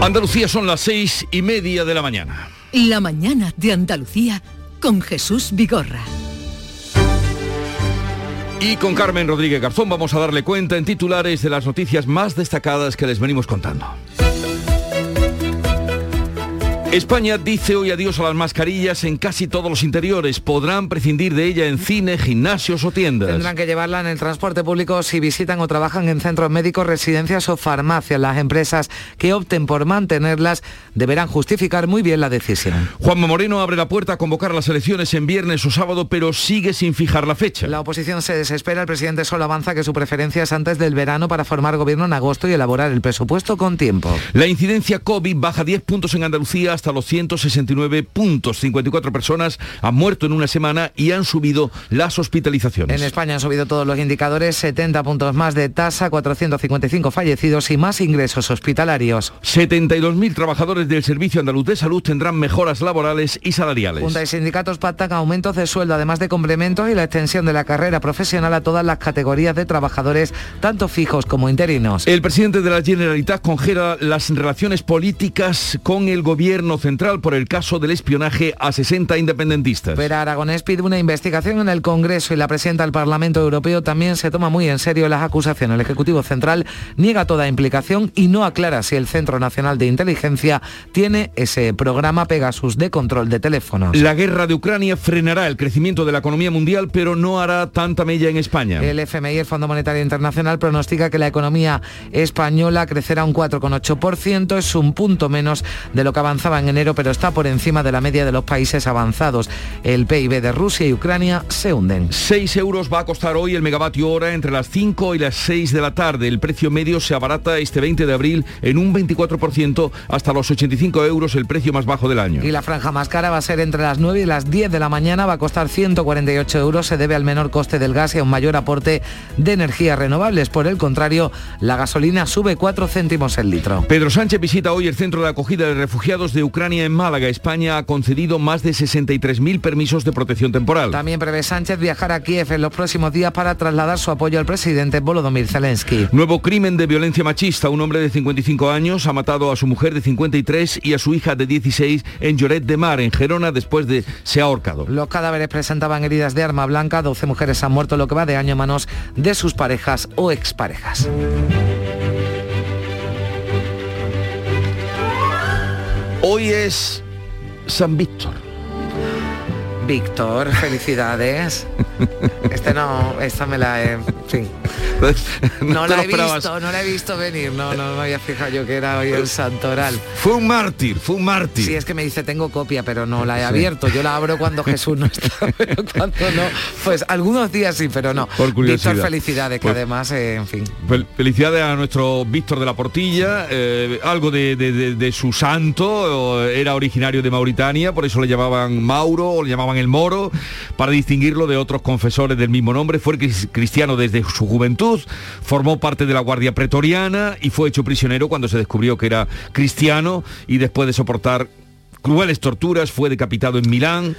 Andalucía son las seis y media de la mañana. La mañana de Andalucía con Jesús Vigorra. Y con Carmen Rodríguez Garzón vamos a darle cuenta en titulares de las noticias más destacadas que les venimos contando. España dice hoy adiós a las mascarillas en casi todos los interiores. Podrán prescindir de ella en cine, gimnasios o tiendas. Tendrán que llevarla en el transporte público si visitan o trabajan en centros médicos, residencias o farmacias. Las empresas que opten por mantenerlas deberán justificar muy bien la decisión. Juanma Moreno abre la puerta a convocar las elecciones en viernes o sábado, pero sigue sin fijar la fecha. La oposición se desespera. El presidente solo avanza que su preferencia es antes del verano para formar gobierno en agosto y elaborar el presupuesto con tiempo. La incidencia COVID baja 10 puntos en Andalucía hasta los 169 puntos. 54 personas han muerto en una semana y han subido las hospitalizaciones. En España han subido todos los indicadores, 70 puntos más de tasa, 455 fallecidos y más ingresos hospitalarios. 72.000 trabajadores del Servicio Andaluz de Salud tendrán mejoras laborales y salariales. Junta y sindicatos pactan aumentos de sueldo, además de complementos y la extensión de la carrera profesional a todas las categorías de trabajadores, tanto fijos como interinos. El presidente de la Generalitat congela las relaciones políticas con el gobierno central por el caso del espionaje a 60 independentistas. Pero Aragonés pide una investigación en el Congreso y la presidenta del Parlamento Europeo también se toma muy en serio las acusaciones. El Ejecutivo Central niega toda implicación y no aclara si el Centro Nacional de Inteligencia tiene ese programa Pegasus de control de teléfonos. La guerra de Ucrania frenará el crecimiento de la economía mundial, pero no hará tanta mella en España. El FMI, el Fondo Monetario Internacional, pronostica que la economía española crecerá un 4,8%, es un punto menos de lo que avanzaba en enero pero está por encima de la media de los países avanzados. El PIB de Rusia y Ucrania se hunden. 6 euros va a costar hoy el megavatio hora entre las 5 y las 6 de la tarde. El precio medio se abarata este 20 de abril en un 24% hasta los 85 euros, el precio más bajo del año. Y la franja más cara va a ser entre las 9 y las 10 de la mañana, va a costar 148 euros, se debe al menor coste del gas y a un mayor aporte de energías renovables. Por el contrario, la gasolina sube 4 céntimos el litro. Pedro Sánchez visita hoy el centro de acogida de refugiados de Ucrania en Málaga, España ha concedido más de 63.000 permisos de protección temporal. También prevé Sánchez viajar a Kiev en los próximos días para trasladar su apoyo al presidente Volodymyr Zelensky. Nuevo crimen de violencia machista. Un hombre de 55 años ha matado a su mujer de 53 y a su hija de 16 en Lloret de Mar, en Gerona, después de se ha ahorcado. Los cadáveres presentaban heridas de arma blanca. 12 mujeres han muerto lo que va de año a manos de sus parejas o exparejas. Hoy es San Víctor. Víctor, felicidades. Este no, esta me la he... Sí. No la he visto, no la he visto venir, no, no me había fijado yo que era hoy el santoral. Fue un mártir, fue un mártir. Sí, es que me dice tengo copia, pero no la he abierto. Yo la abro cuando Jesús no está, pero cuando no. Pues algunos días sí, pero no. Por curiosidad. Víctor, felicidades, que Pues- además, eh, en fin. Fel- Felicidades a nuestro Víctor de la Portilla, eh, algo de, de- de- de su santo, era originario de Mauritania, por eso le llamaban Mauro o le llamaban el Moro, para distinguirlo de otros confesores del mismo nombre, fue cris- cristiano desde su juventud, formó parte de la Guardia Pretoriana y fue hecho prisionero cuando se descubrió que era cristiano y después de soportar crueles torturas fue decapitado en Milán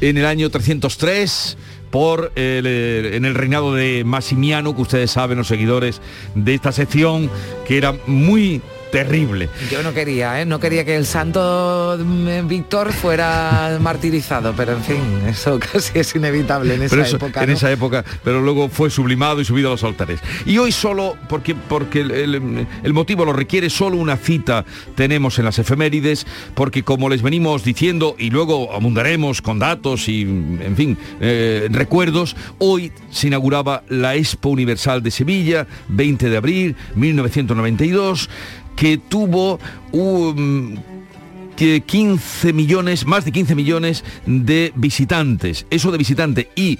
en el año 303 por el, eh, en el reinado de Massimiano, que ustedes saben, los seguidores de esta sección, que era muy terrible. Yo no quería, ¿eh? no quería que el santo mm, Víctor fuera martirizado, pero en fin, eso casi es inevitable en esa eso- época. en esa época, pero luego fue sublimado y subido a los altares. Y hoy solo, porque, porque el, el- el motivo lo requiere, solo una cita tenemos en las efemérides, porque como les venimos diciendo, y luego abundaremos con datos y, en fin, eh, recuerdos, hoy se inauguraba la Expo Universal de Sevilla, 20 de abril 1992, que tuvo un que 15 millones, más de 15 millones de visitantes. Eso de visitantes y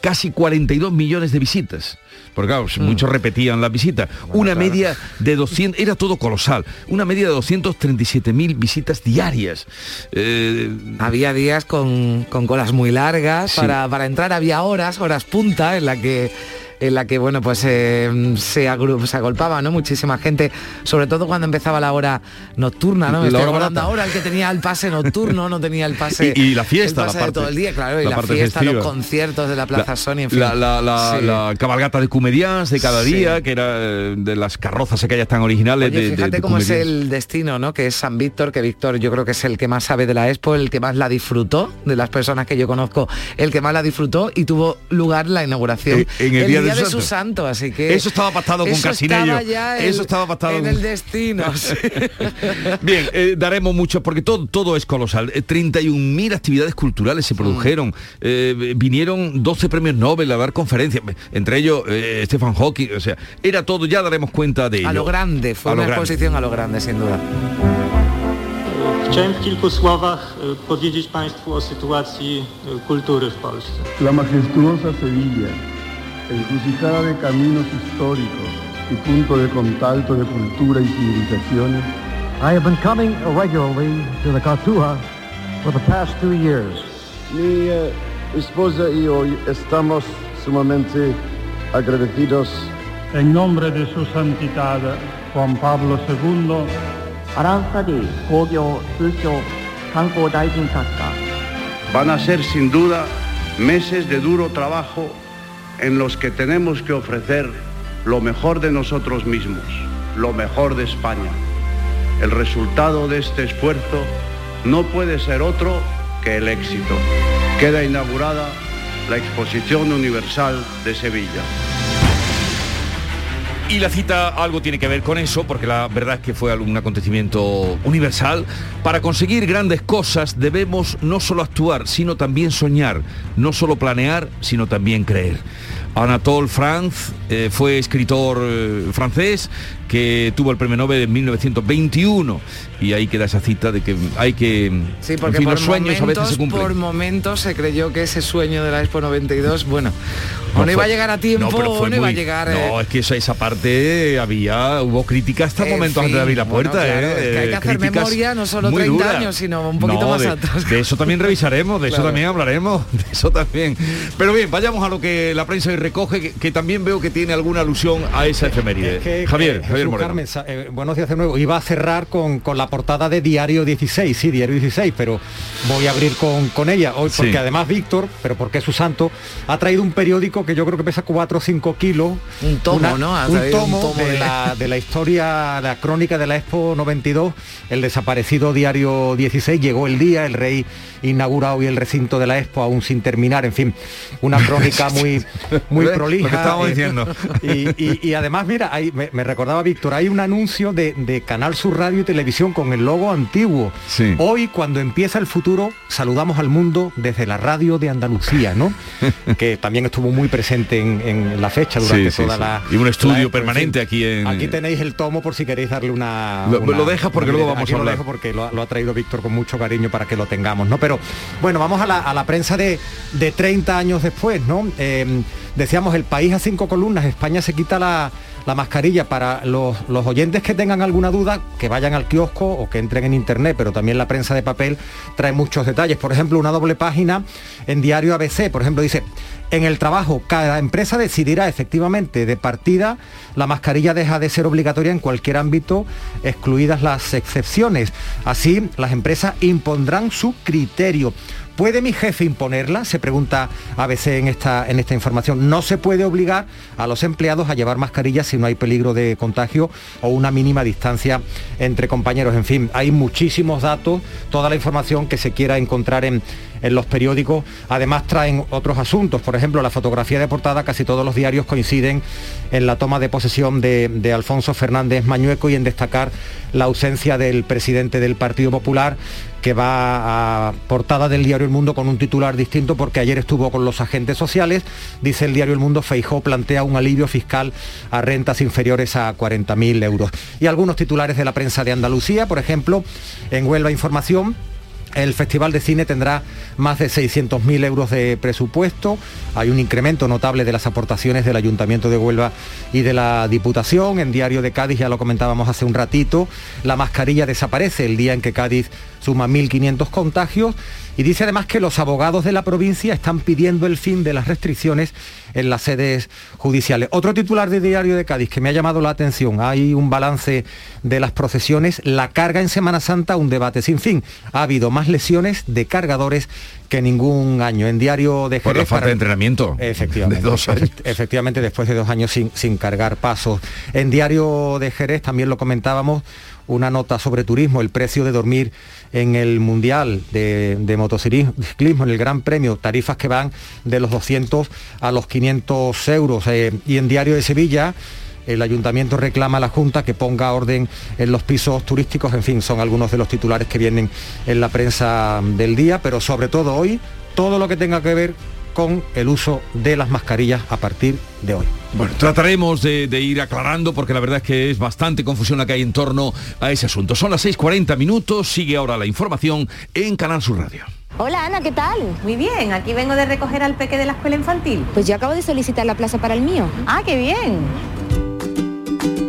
casi 42 millones de visitas. Porque claro, muchos repetían la visita. una media de 200, era todo colosal, una media de 237 mil visitas diarias. Eh, Había días con, con colas muy largas Sí. para, para entrar, había horas, horas punta en la que en la que bueno pues eh, se, agru- se agolpaba no muchísima gente sobre todo cuando empezaba la hora nocturna no La Estoy hora ahora el que tenía el pase nocturno no tenía el pase Y- y la fiesta, el la pase parte- de todo el día claro y la la, parte fiesta festiva. los conciertos de la Plaza la, Sony en fin la, la- la- Sí. la cabalgata de Cumedians de cada Sí. día, que era eh, de las carrozas aquellas tan originales Oye, de, fíjate de cómo es el destino, ¿no? Que es San Víctor, que Víctor yo creo que es el que más sabe de la Expo, el que más la disfrutó, de las personas que yo conozco, el que más la disfrutó y tuvo lugar la inauguración Eh, en el día de su santo, así que Eso estaba pactado con Casinello. estaba Eso estaba pactado en con- el destino. sí. Bien, eh, daremos mucho porque todo, todo es colosal. Eh, 31.000 actividades culturales se Mm. produjeron. Eh, vinieron 12 premios Nobel a dar conferencias, entre ellos eh, Stephen Hawking. O sea, era todo, ya daremos cuenta de ello. a lo grande, fue A una grande. exposición a lo grande, sin duda. Chciałem w kilku słowach e, powiedzieć Państwu o sytuacji e, kultury w Polsce. La majestuosa Sevilla, encrucijada de caminos históricos y punto de contacto de cultura y civilizaciones, I have been coming regularly to the Cartuja for the past two years. mi eh, esposa y yo estamos sumamente agradecidos En nombre de su santidad Juan Pablo II, アランサディ工業通商観光大臣閣下 Van a ser sin duda meses de duro trabajo en los que tenemos que ofrecer lo mejor de nosotros mismos, lo mejor de España. El resultado de este esfuerzo no puede ser otro que el éxito. Queda inaugurada la Exposición Universal de Sevilla. Y la cita algo tiene que ver con eso, porque la verdad es que fue un acontecimiento universal. Para conseguir grandes cosas debemos no solo actuar, sino también soñar, no solo planear, sino también creer. Anatole France eh, fue escritor eh, francés que tuvo el premio Nobel en 1921 y ahí queda esa cita de que hay que Sí, en porque fin, por los sueños momentos, a veces se cumplen. por momentos se creyó que ese sueño de la Expo 92, bueno, o No no iba a llegar a tiempo pero o no iba a llegar... eh, No, es que esa, esa parte había, hubo crítica hasta En momentos antes de abrir la bueno, puerta. claro, eh, es que hay que eh, hacer críticas memoria, no solo muy 30 duras. años, sino un poquito No, más de, atrás. De eso también revisaremos, de eso también hablaremos, de eso también. Pero bien, vayamos a lo que la prensa hoy recoge, que, que también veo que tiene alguna alusión a esa efeméride. Es que, Javier, eh, Javier Moreno. Eh, buenos días de nuevo. Iba a cerrar con, con la portada de Diario 16, sí, Diario 16, pero voy a abrir con, con ella hoy, porque Sí. además Víctor, pero porque es su santo, ha traído un periódico que yo creo que pesa 4 o 5 kilos. Un tomo, ¿no? Ha Un tomo, un tomo de, de- La, de la historia, la crónica de la Expo 92, el desaparecido Diario 16, llegó el día, el rey inaugura hoy el recinto de la Expo aún sin terminar, en fin, una crónica muy, muy Lo que prolija. estábamos eh, diciendo. y, y- y además, mira, ahí me, me recordaba Víctor, hay un anuncio de, de Canal Sur Radio y Televisión con el logo antiguo. Hoy, cuando empieza el futuro, saludamos al mundo desde la radio de Andalucía, ¿no? que también estuvo muy presente en, en la fecha durante Sí, sí, toda sí. la... Y un la estudio en permanente fin. aquí en- Aquí tenéis el tomo por si queréis darle una... Lo- una- lo dejas porque una luego vamos a lo dejo porque lo, ha- lo ha traído Víctor con mucho cariño para que lo tengamos, ¿no? Pero bueno, vamos a la, a la prensa de, de 30 años después, ¿no? Eh, decíamos, el país a cinco columnas, España se quita la, la mascarilla para los, oyentes que tengan alguna duda, que vayan al kiosco o que entren en internet, pero también la prensa de papel trae muchos detalles. Por ejemplo, una doble página en diario ABC, por ejemplo, dice, en el trabajo, cada empresa decidirá efectivamente de partida, la mascarilla deja de ser obligatoria en cualquier ámbito, excluidas las excepciones. Así, las empresas impondrán su criterio. ¿Puede mi jefe imponerla? Se pregunta ABC en esta, en esta información. No se puede obligar a los empleados a llevar mascarillas si no hay peligro de contagio o una mínima distancia entre compañeros. En fin, hay muchísimos datos, toda la información que se quiera encontrar en, en los periódicos. Además traen otros asuntos, por ejemplo, la fotografía de portada, casi todos los diarios coinciden en la toma de posesión de, de Alfonso Fernández Mañueco y en destacar la ausencia del presidente del Partido Popular que va a portada del diario El Mundo con un titular distinto porque ayer estuvo con los agentes sociales. Dice el diario El Mundo, Feijó plantea un alivio fiscal a rentas inferiores a 40.000 euros. Y algunos titulares de la prensa de Andalucía, por ejemplo, en Huelva Información, el Festival de Cine tendrá más de 600.000 euros de presupuesto. Hay un incremento notable de las aportaciones del Ayuntamiento de Huelva y de la Diputación. En Diario de Cádiz, ya lo comentábamos hace un ratito, la mascarilla desaparece el día en que Cádiz suma 1.500 contagios. Y dice además que los abogados de la provincia están pidiendo el fin de las restricciones en las sedes judiciales. Otro titular de Diario de Cádiz que me ha llamado la atención, hay un balance de las procesiones, la carga en Semana Santa, un debate sin fin. Ha habido más lesiones de cargadores que ningún año. En Diario de Jerez... Por la falta de entrenamiento. Efectivamente. De dos años. Efectivamente, después de dos años sin, sin cargar pasos. En Diario de Jerez también lo comentábamos, una nota sobre turismo, el precio de dormir en el Mundial de, de motociclismo, en el Gran Premio, tarifas que van de los 200 a los 500 euros. Eh, y en Diario de Sevilla, el ayuntamiento reclama a la Junta que ponga orden en los pisos turísticos, en fin, son algunos de los titulares que vienen en la prensa del día, pero sobre todo hoy, todo lo que tenga que ver con el uso de las mascarillas a partir de hoy. Bueno, trataremos de, de, ir aclarando porque la verdad es que es bastante confusión la que hay en torno a ese asunto. Son las 6.40 minutos, sigue ahora la información en Canal Sur Radio. Hola Ana, ¿qué tal? Muy bien, aquí vengo de recoger al peque de la escuela infantil. Pues yo acabo de solicitar la plaza para el mío. Ah, qué bien.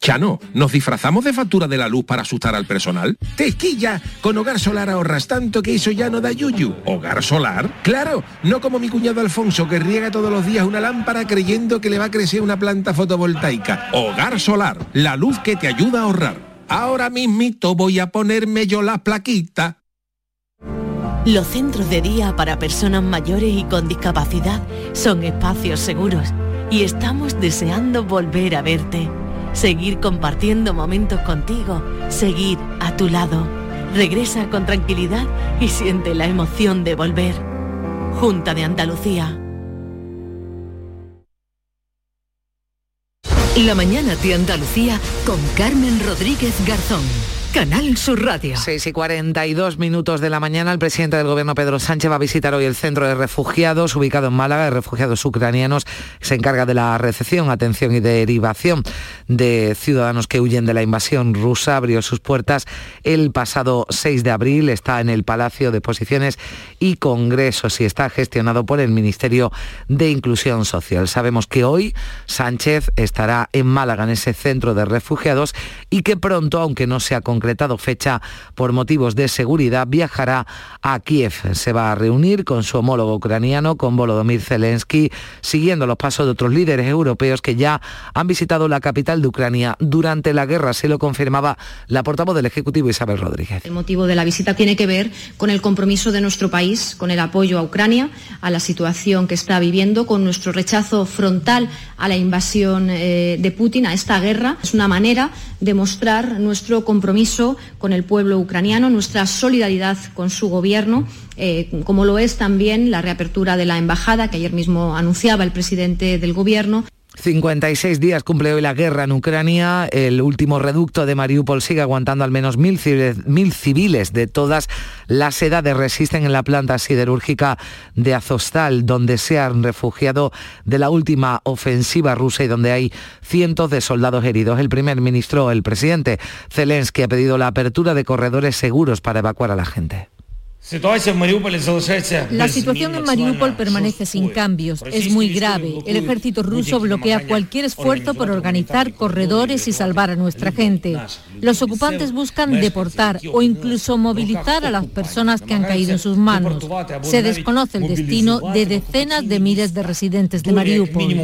Chano, ¿nos disfrazamos de factura de la luz para asustar al personal? ¡Tequilla! Con Hogar Solar ahorras tanto que eso ya no da yuyu. ¿Hogar Solar? ¡Claro! No como mi cuñado Alfonso que riega todos los días una lámpara creyendo que le va a crecer una planta fotovoltaica. Hogar Solar, la luz que te ayuda a ahorrar. Ahora mismito voy a ponerme yo la plaquita. Los centros de día para personas mayores y con discapacidad son espacios seguros y estamos deseando volver a verte seguir compartiendo momentos contigo, seguir a tu lado. Regresa con tranquilidad y siente la emoción de volver. Junta de Andalucía. La mañana de Andalucía con Carmen Rodríguez Garzón. Canal Sur Radio. 6 y 42 minutos de la mañana, el presidente del gobierno Pedro Sánchez va a visitar hoy el centro de refugiados ubicado en Málaga, de refugiados ucranianos. Se encarga de la recepción, atención y derivación de ciudadanos que huyen de la invasión rusa. Abrió sus puertas el pasado 6 de abril. Está en el Palacio de Exposiciones y Congresos y está gestionado por el Ministerio de Inclusión Social. Sabemos que hoy Sánchez estará en Málaga, en ese centro de refugiados, y que pronto, aunque no sea con concretado fecha por motivos de seguridad, viajará a Kiev. Se va a reunir con su homólogo ucraniano, con Volodymyr Zelensky, siguiendo los pasos de otros líderes europeos que ya han visitado la capital de Ucrania durante la guerra. Se lo confirmaba la portavoz del Ejecutivo Isabel Rodríguez. El motivo de la visita tiene que ver con el compromiso de nuestro país, con el apoyo a Ucrania, a la situación que está viviendo, con nuestro rechazo frontal a la invasión eh, de Putin, a esta guerra. Es una manera de mostrar nuestro compromiso con el pueblo ucraniano, nuestra solidaridad con su gobierno, eh, como lo es también la reapertura de la embajada que ayer mismo anunciaba el presidente del gobierno. 56 días cumple hoy la guerra en Ucrania. El último reducto de Mariupol sigue aguantando al menos mil civiles, mil civiles de todas las edades. Resisten en la planta siderúrgica de Azostal, donde se han refugiado de la última ofensiva rusa y donde hay cientos de soldados heridos. El primer ministro, el presidente Zelensky, ha pedido la apertura de corredores seguros para evacuar a la gente. La situación en Mariupol permanece sin cambios. Es muy grave. El ejército ruso bloquea cualquier esfuerzo por organizar corredores y salvar a nuestra gente. Los ocupantes buscan deportar o incluso movilizar a las personas que han caído en sus manos. Se desconoce el destino de decenas de miles de residentes de Mariupol.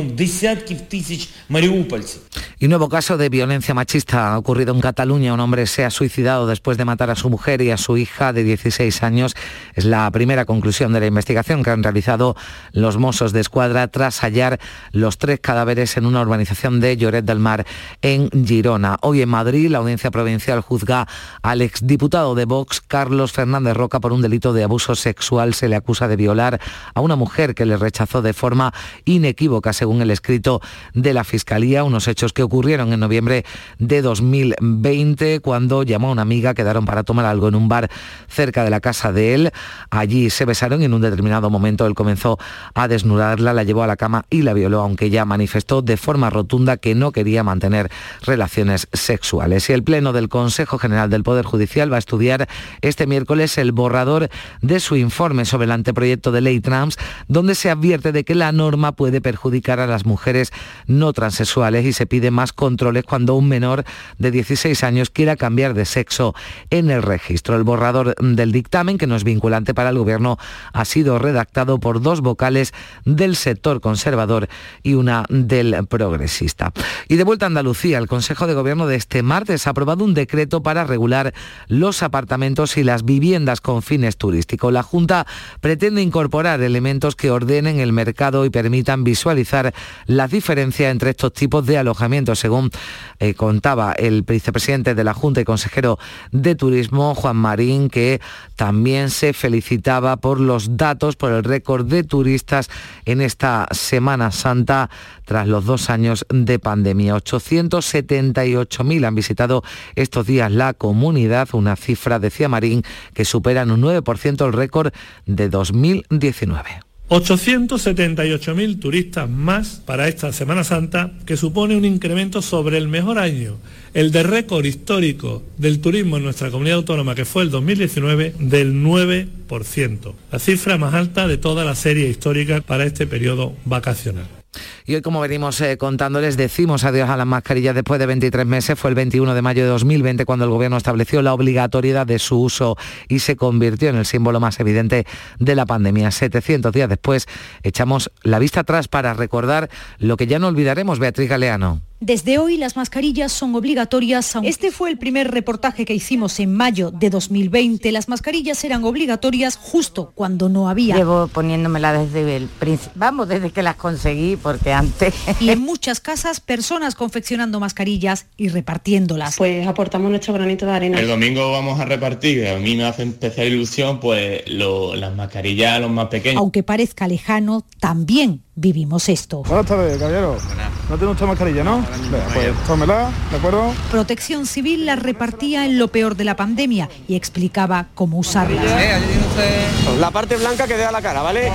Y nuevo caso de violencia machista ha ocurrido en Cataluña. Un hombre se ha suicidado después de matar a su mujer y a su hija de 16 años. Es la primera conclusión de la investigación que han realizado los Mossos de Escuadra tras hallar los tres cadáveres en una urbanización de Lloret del Mar en Girona. Hoy en Madrid la audiencia provincial juzga al exdiputado de Vox, Carlos Fernández Roca, por un delito de abuso sexual. Se le acusa de violar a una mujer que le rechazó de forma inequívoca, según el escrito de la Fiscalía, unos hechos que ocurrieron en noviembre de 2020, cuando llamó a una amiga, quedaron para tomar algo en un bar cerca de la casa de él. Allí se besaron y en un determinado momento él comenzó a desnudarla, la llevó a la cama y la violó, aunque ella manifestó de forma rotunda que no quería mantener relaciones sexuales. Y el Pleno del Consejo General del Poder Judicial va a estudiar este miércoles el borrador de su informe sobre el anteproyecto de ley trans, donde se advierte de que la norma puede perjudicar a las mujeres no transexuales y se pide más controles cuando un menor de 16 años quiera cambiar de sexo en el registro. El borrador del dictamen, que no es vinculante para el Gobierno, ha sido redactado por dos vocales del sector conservador y una del progresista. Y de vuelta a Andalucía, el Consejo de Gobierno de este martes ha aprobado un decreto para regular los apartamentos y las viviendas con fines turísticos. La Junta pretende incorporar elementos que ordenen el mercado y permitan visualizar la diferencia entre estos tipos de alojamientos, según eh, contaba el vicepresidente de la Junta y consejero de Turismo, Juan Marín, que también se felicitaba por los datos, por el récord de turistas en esta Semana Santa tras los dos años de pandemia. 878.000 han visitado estos días la comunidad, una cifra, decía Marín, que supera en un 9% el récord de 2019. 878.000 turistas más para esta Semana Santa, que supone un incremento sobre el mejor año, el de récord histórico del turismo en nuestra comunidad autónoma, que fue el 2019, del 9%, la cifra más alta de toda la serie histórica para este periodo vacacional. Y hoy, como venimos eh, contándoles, decimos adiós a las mascarillas después de 23 meses. Fue el 21 de mayo de 2020 cuando el Gobierno estableció la obligatoriedad de su uso y se convirtió en el símbolo más evidente de la pandemia. 700 días después, echamos la vista atrás para recordar lo que ya no olvidaremos, Beatriz Galeano. Desde hoy las mascarillas son obligatorias. Este fue el primer reportaje que hicimos en mayo de 2020. Las mascarillas eran obligatorias justo cuando no había. Llevo poniéndomela desde el principio, vamos, desde que las conseguí, porque antes... Y en muchas casas, personas confeccionando mascarillas y repartiéndolas. Pues aportamos nuestro granito de arena. El domingo vamos a repartir, a mí me hace especial ilusión, pues las mascarillas a los más pequeños. Aunque parezca lejano, también vivimos esto. Buenas tardes, caballero. No tiene usted mascarilla, ¿no? pues tómela, ¿de acuerdo? Protección Civil la repartía en lo peor de la pandemia y explicaba cómo usarla. La parte blanca que dé a la cara, ¿vale?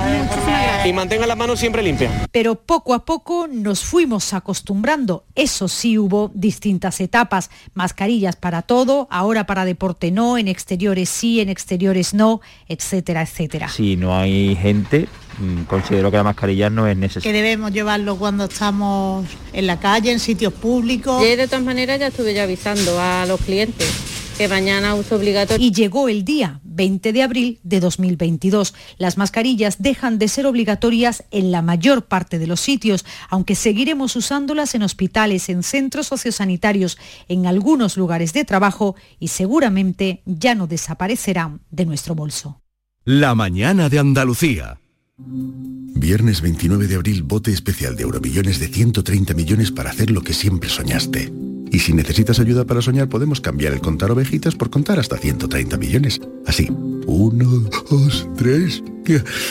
Y mantenga las manos siempre limpias. Pero poco a poco nos fuimos acostumbrando. Eso sí hubo distintas etapas. Mascarillas para todo, ahora para deporte no, en exteriores sí, en exteriores no, etcétera, etcétera. Si no hay gente, Mm, considero que la mascarilla no es necesaria. Que debemos llevarlo cuando estamos en la calle, en sitios públicos. Y de todas maneras ya estuve ya avisando a los clientes que mañana uso obligatorio. Y llegó el día 20 de abril de 2022. Las mascarillas dejan de ser obligatorias en la mayor parte de los sitios, aunque seguiremos usándolas en hospitales, en centros sociosanitarios, en algunos lugares de trabajo y seguramente ya no desaparecerán de nuestro bolso. La mañana de Andalucía. Viernes 29 de abril, bote especial de Euromillones de 130 millones para hacer lo que siempre soñaste. Y si necesitas ayuda para soñar, podemos cambiar el contar ovejitas por contar hasta 130 millones. Así, uno, dos, tres.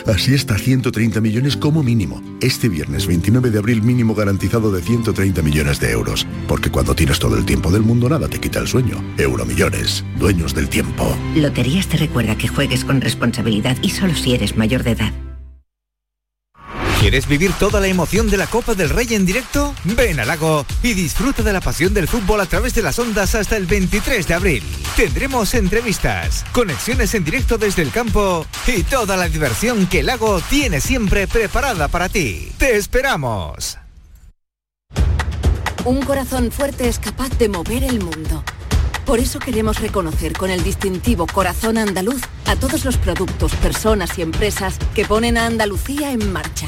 Así está 130 millones como mínimo. Este viernes 29 de abril mínimo garantizado de 130 millones de euros. Porque cuando tienes todo el tiempo del mundo nada te quita el sueño. Euromillones, dueños del tiempo. Loterías te recuerda que juegues con responsabilidad y solo si eres mayor de edad. ¿Quieres vivir toda la emoción de la Copa del Rey en directo? Ven al lago y disfruta de la pasión del fútbol a través de las ondas hasta el 23 de abril. Tendremos entrevistas, conexiones en directo desde el campo y toda la diversión que el lago tiene siempre preparada para ti. ¡Te esperamos! Un corazón fuerte es capaz de mover el mundo. Por eso queremos reconocer con el distintivo Corazón Andaluz a todos los productos, personas y empresas que ponen a Andalucía en marcha.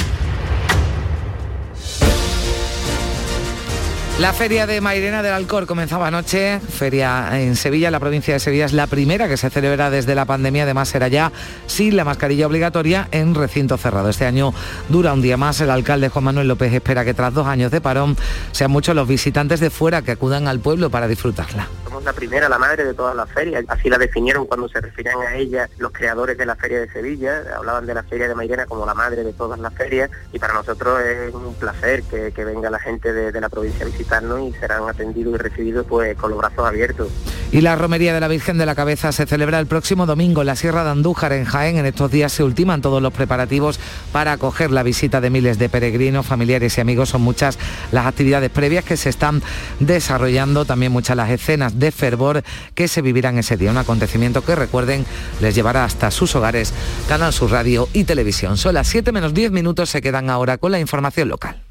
La feria de Mairena del Alcor comenzaba anoche, feria en Sevilla, la provincia de Sevilla es la primera que se celebra desde la pandemia, además será ya sin la mascarilla obligatoria en recinto cerrado. Este año dura un día más, el alcalde Juan Manuel López espera que tras dos años de parón sean muchos los visitantes de fuera que acudan al pueblo para disfrutarla. Somos la primera, la madre de todas las ferias, así la definieron cuando se refieren a ella los creadores de la feria de Sevilla, hablaban de la feria de Mairena como la madre de todas las ferias y para nosotros es un placer que, que venga la gente de, de la provincia a visitar y serán atendidos y recibidos pues con los brazos abiertos. Y la romería de la Virgen de la Cabeza se celebra el próximo domingo en la Sierra de Andújar, en Jaén. En estos días se ultiman todos los preparativos para acoger la visita de miles de peregrinos, familiares y amigos. Son muchas las actividades previas que se están desarrollando, también muchas las escenas de fervor que se vivirán ese día. Un acontecimiento que recuerden les llevará hasta sus hogares, Canal Sur Radio y Televisión. Son las 7 menos 10 minutos, se quedan ahora con la información local.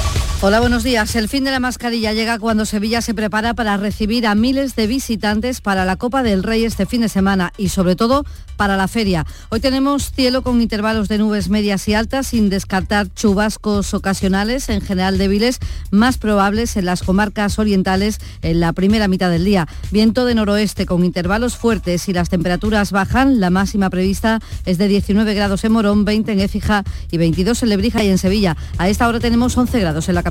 Hola, buenos días. El fin de la mascarilla llega cuando Sevilla se prepara para recibir a miles de visitantes para la Copa del Rey este fin de semana y sobre todo para la feria. Hoy tenemos cielo con intervalos de nubes medias y altas sin descartar chubascos ocasionales, en general débiles, más probables en las comarcas orientales en la primera mitad del día. Viento de noroeste con intervalos fuertes y las temperaturas bajan. La máxima prevista es de 19 grados en Morón, 20 en Écija y 22 en Lebrija y en Sevilla. A esta hora tenemos 11 grados en la capital.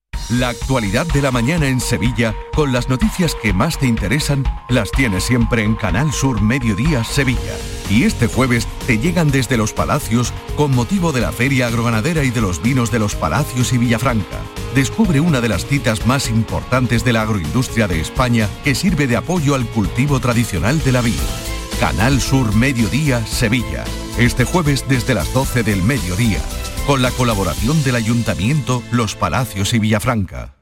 La actualidad de la mañana en Sevilla, con las noticias que más te interesan, las tienes siempre en Canal Sur Mediodía Sevilla. Y este jueves te llegan desde Los Palacios con motivo de la Feria Agroganadera y de los vinos de Los Palacios y Villafranca. Descubre una de las citas más importantes de la agroindustria de España que sirve de apoyo al cultivo tradicional de la vid. Canal Sur Mediodía Sevilla. Este jueves desde las 12 del mediodía con la colaboración del Ayuntamiento, Los Palacios y Villafranca.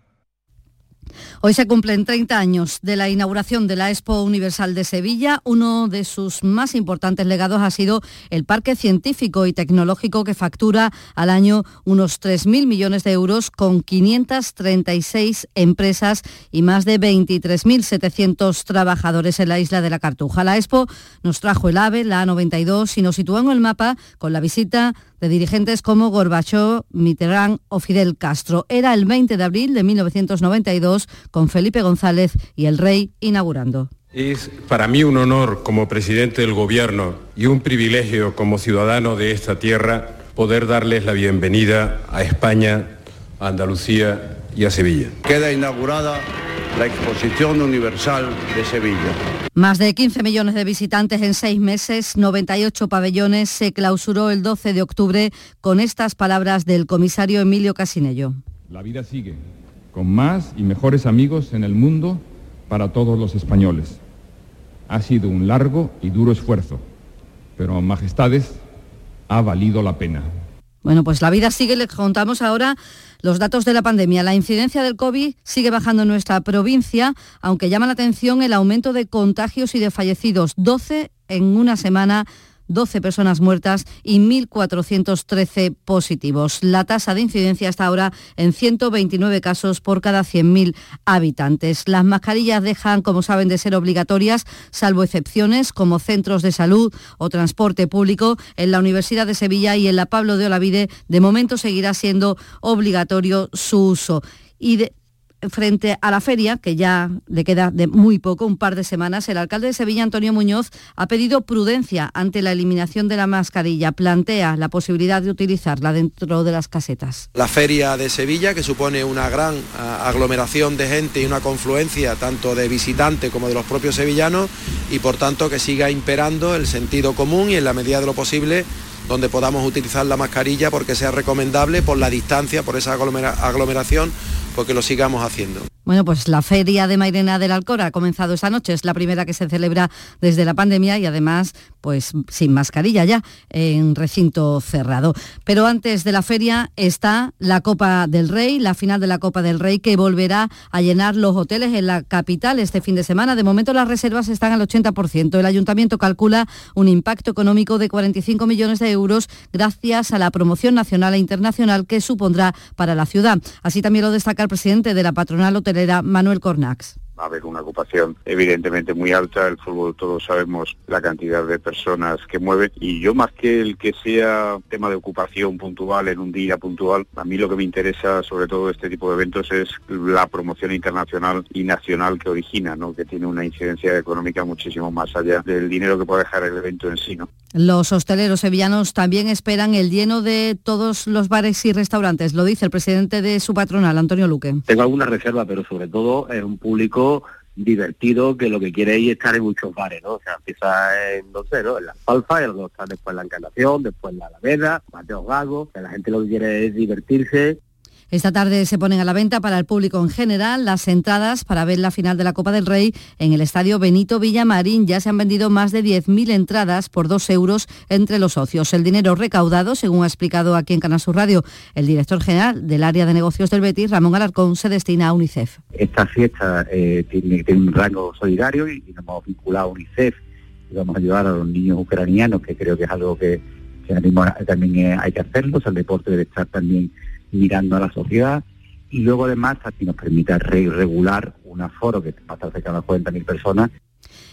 Hoy se cumplen 30 años de la inauguración de la Expo Universal de Sevilla. Uno de sus más importantes legados ha sido el parque científico y tecnológico que factura al año unos 3.000 millones de euros con 536 empresas y más de 23.700 trabajadores en la isla de la Cartuja. La Expo nos trajo el AVE, la A92 y nos situó en el mapa con la visita de dirigentes como Gorbachov, Mitterrand o Fidel Castro. Era el 20 de abril de 1992 con Felipe González y el rey inaugurando. Es para mí un honor como presidente del gobierno y un privilegio como ciudadano de esta tierra poder darles la bienvenida a España, a Andalucía y a Sevilla. Queda inaugurada la Exposición Universal de Sevilla. Más de 15 millones de visitantes en seis meses, 98 pabellones, se clausuró el 12 de octubre con estas palabras del comisario Emilio Casinello. La vida sigue, con más y mejores amigos en el mundo para todos los españoles. Ha sido un largo y duro esfuerzo, pero Majestades, ha valido la pena. Bueno, pues la vida sigue, les contamos ahora los datos de la pandemia. La incidencia del COVID sigue bajando en nuestra provincia, aunque llama la atención el aumento de contagios y de fallecidos. 12 en una semana 12 personas muertas y 1.413 positivos. La tasa de incidencia está ahora en 129 casos por cada 100.000 habitantes. Las mascarillas dejan, como saben, de ser obligatorias, salvo excepciones como centros de salud o transporte público. En la Universidad de Sevilla y en la Pablo de Olavide, de momento seguirá siendo obligatorio su uso. Y frente a la feria, que ya le queda de muy poco, un par de semanas, el alcalde de Sevilla, Antonio Muñoz, ha pedido prudencia ante la eliminación de la mascarilla. Plantea la posibilidad de utilizarla dentro de las casetas. La feria de Sevilla, que supone una gran aglomeración de gente y una confluencia tanto de visitantes como de los propios sevillanos, y por tanto que siga imperando el sentido común y en la medida de lo posible donde podamos utilizar la mascarilla porque sea recomendable por la distancia, por esa aglomeración, porque lo sigamos haciendo. Bueno, pues la Feria de Mairena del Alcora ha comenzado esta noche, es la primera que se celebra desde la pandemia y además, pues sin mascarilla ya, en recinto cerrado. Pero antes de la feria está la Copa del Rey, la final de la Copa del Rey que volverá a llenar los hoteles en la capital este fin de semana. De momento las reservas están al 80%. El ayuntamiento calcula un impacto económico de 45 millones de euros gracias a la promoción nacional e internacional que supondrá para la ciudad. Así también lo destaca el presidente de la patronal hotelera era Manuel Cornax va a haber una ocupación evidentemente muy alta. El fútbol todos sabemos la cantidad de personas que mueve y yo más que el que sea tema de ocupación puntual en un día puntual, a mí lo que me interesa sobre todo este tipo de eventos es la promoción internacional y nacional que origina, ¿no? que tiene una incidencia económica muchísimo más allá del dinero que puede dejar el evento en sí. ¿no? Los hosteleros sevillanos también esperan el lleno de todos los bares y restaurantes, lo dice el presidente de su patronal, Antonio Luque. Tengo alguna reserva, pero sobre todo es un público divertido que lo que quiere es estar en muchos bares, ¿no? O sea, empieza en, no sé, ¿no? En la Alfa, y luego está después la Encarnación, después la Alameda, Mateo Gago, que la gente lo que quiere es divertirse esta tarde se ponen a la venta para el público en general las entradas para ver la final de la Copa del Rey en el estadio Benito Villamarín. Ya se han vendido más de 10.000 entradas por dos euros entre los socios. El dinero recaudado, según ha explicado aquí en Canal Sur Radio el director general del área de negocios del Betis, Ramón Alarcón, se destina a UNICEF. Esta fiesta eh, tiene, un rango solidario y, nos hemos vinculado a UNICEF y vamos a ayudar a los niños ucranianos, que creo que es algo que, también hay que hacerlo. el deporte debe estar también mirando a la sociedad y luego además así nos permite regular un aforo que pasa a cerca de 40.000 personas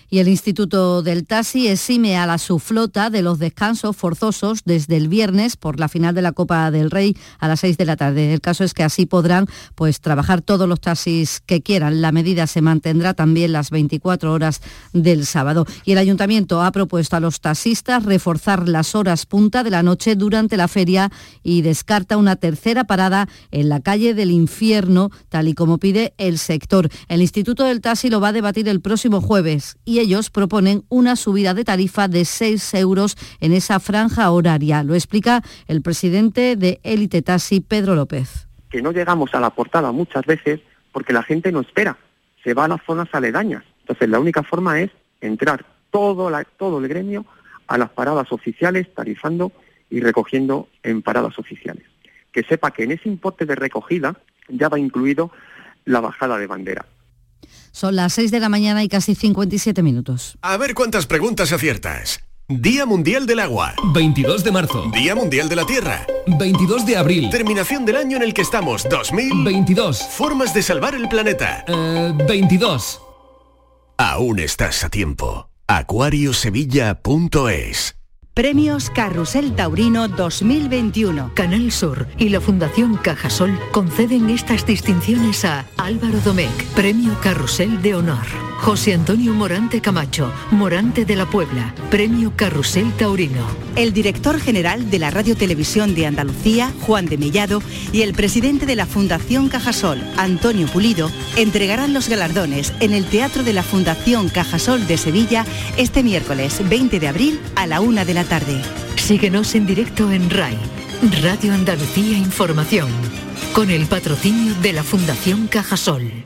y el Instituto del Taxi exime a la subflota de los descansos forzosos desde el viernes por la final de la Copa del Rey a las 6 de la tarde. El caso es que así podrán pues trabajar todos los taxis que quieran. La medida se mantendrá también las 24 horas del sábado. Y el ayuntamiento ha propuesto a los taxistas reforzar las horas punta de la noche durante la feria y descarta una tercera parada en la calle del infierno, tal y como pide el sector. El Instituto del Taxi lo va a debatir el próximo jueves ellos proponen una subida de tarifa de 6 euros en esa franja horaria. Lo explica el presidente de Elite Taxi, Pedro López. Que no llegamos a la portada muchas veces porque la gente no espera, se va a las zonas aledañas. Entonces la única forma es entrar todo, todo el gremio a las paradas oficiales, tarifando y recogiendo en paradas oficiales. Que sepa que en ese importe de recogida ya va incluido la bajada de bandera. Son las 6 de la mañana y casi 57 minutos. A ver cuántas preguntas aciertas. Día Mundial del Agua. 22 de marzo. Día Mundial de la Tierra. 22 de abril. Terminación del año en el que estamos. 2022. Formas de salvar el planeta. 22. Eh, Aún estás a tiempo. Acuariosevilla.es Premios Carrusel Taurino 2021. Canal Sur y la Fundación Cajasol conceden estas distinciones a Álvaro Domecq, Premio Carrusel de Honor. José Antonio Morante Camacho, Morante de la Puebla, Premio Carrusel Taurino. El director general de la Radio Televisión de Andalucía, Juan de Mellado, y el presidente de la Fundación Cajasol, Antonio Pulido, entregarán los galardones en el Teatro de la Fundación Cajasol de Sevilla este miércoles 20 de abril a la una de la tarde. Síguenos en directo en RAI, Radio Andalucía Información, con el patrocinio de la Fundación Cajasol.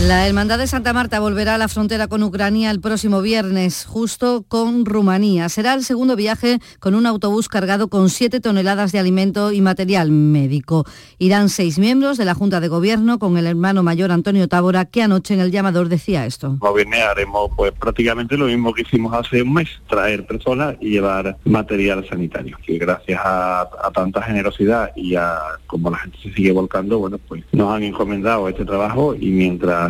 La Hermandad de Santa Marta volverá a la frontera con Ucrania el próximo viernes, justo con Rumanía. Será el segundo viaje con un autobús cargado con 7 toneladas de alimento y material médico. Irán seis miembros de la Junta de Gobierno con el hermano mayor Antonio Tábora, que anoche en el llamador decía esto. Gobierno haremos pues prácticamente lo mismo que hicimos hace un mes, traer personas y llevar material sanitario. Que gracias a, a tanta generosidad y a como la gente se sigue volcando, bueno, pues nos han encomendado este trabajo y mientras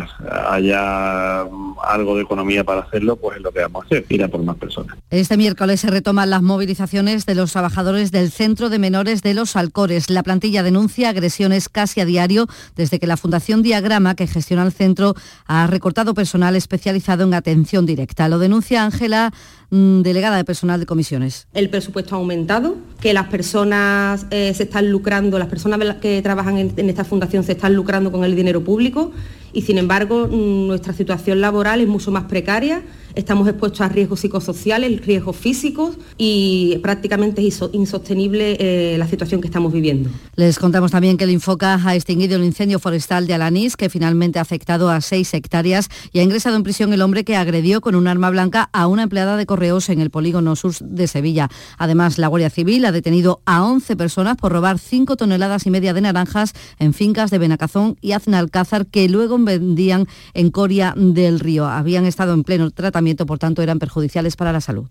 haya mm, algo de economía para hacerlo, pues es lo que vamos a hacer, ir a por más personas. Este miércoles se retoman las movilizaciones de los trabajadores del Centro de Menores de los Alcores. La plantilla denuncia agresiones casi a diario desde que la Fundación Diagrama, que gestiona el centro, ha recortado personal especializado en atención directa. Lo denuncia Ángela mm, delegada de personal de comisiones. El presupuesto ha aumentado, que las personas eh, se están lucrando, las personas que trabajan en, en esta fundación se están lucrando con el dinero público y sin embargo mm, nuestra situación laboral es mucho más precaria estamos expuestos a riesgos psicosociales, riesgos físicos y prácticamente es insostenible eh, la situación que estamos viviendo. Les contamos también que el Infoca ha extinguido el incendio forestal de Alanís, que finalmente ha afectado a seis hectáreas y ha ingresado en prisión el hombre que agredió con un arma blanca a una empleada de correos en el polígono sur de Sevilla. Además, la Guardia Civil ha detenido a 11 personas por robar 5 toneladas y media de naranjas en fincas de Benacazón y Aznalcázar que luego vendían en Coria del Río. Habían estado en pleno tratamiento por tanto eran perjudiciales para la salud.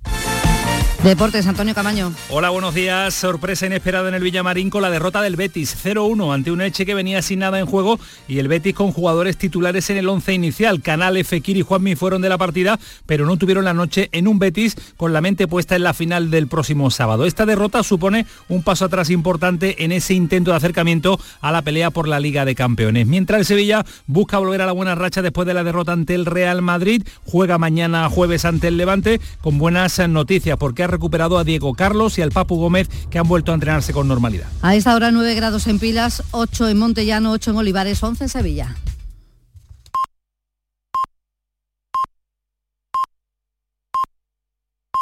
Deportes, Antonio Camaño. Hola, buenos días. Sorpresa inesperada en el Villamarín con la derrota del Betis 0-1 ante un Eche que venía sin nada en juego y el Betis con jugadores titulares en el once inicial. Canales, Fekir y Juanmi fueron de la partida, pero no tuvieron la noche en un Betis con la mente puesta en la final del próximo sábado. Esta derrota supone un paso atrás importante en ese intento de acercamiento a la pelea por la Liga de Campeones. Mientras el Sevilla busca volver a la buena racha después de la derrota ante el Real Madrid, juega mañana jueves ante el Levante con buenas noticias porque ha recuperado a Diego Carlos y al Papu Gómez que han vuelto a entrenarse con normalidad. A esta hora 9 grados en Pilas, 8 en Montellano, 8 en Olivares, 11 en Sevilla.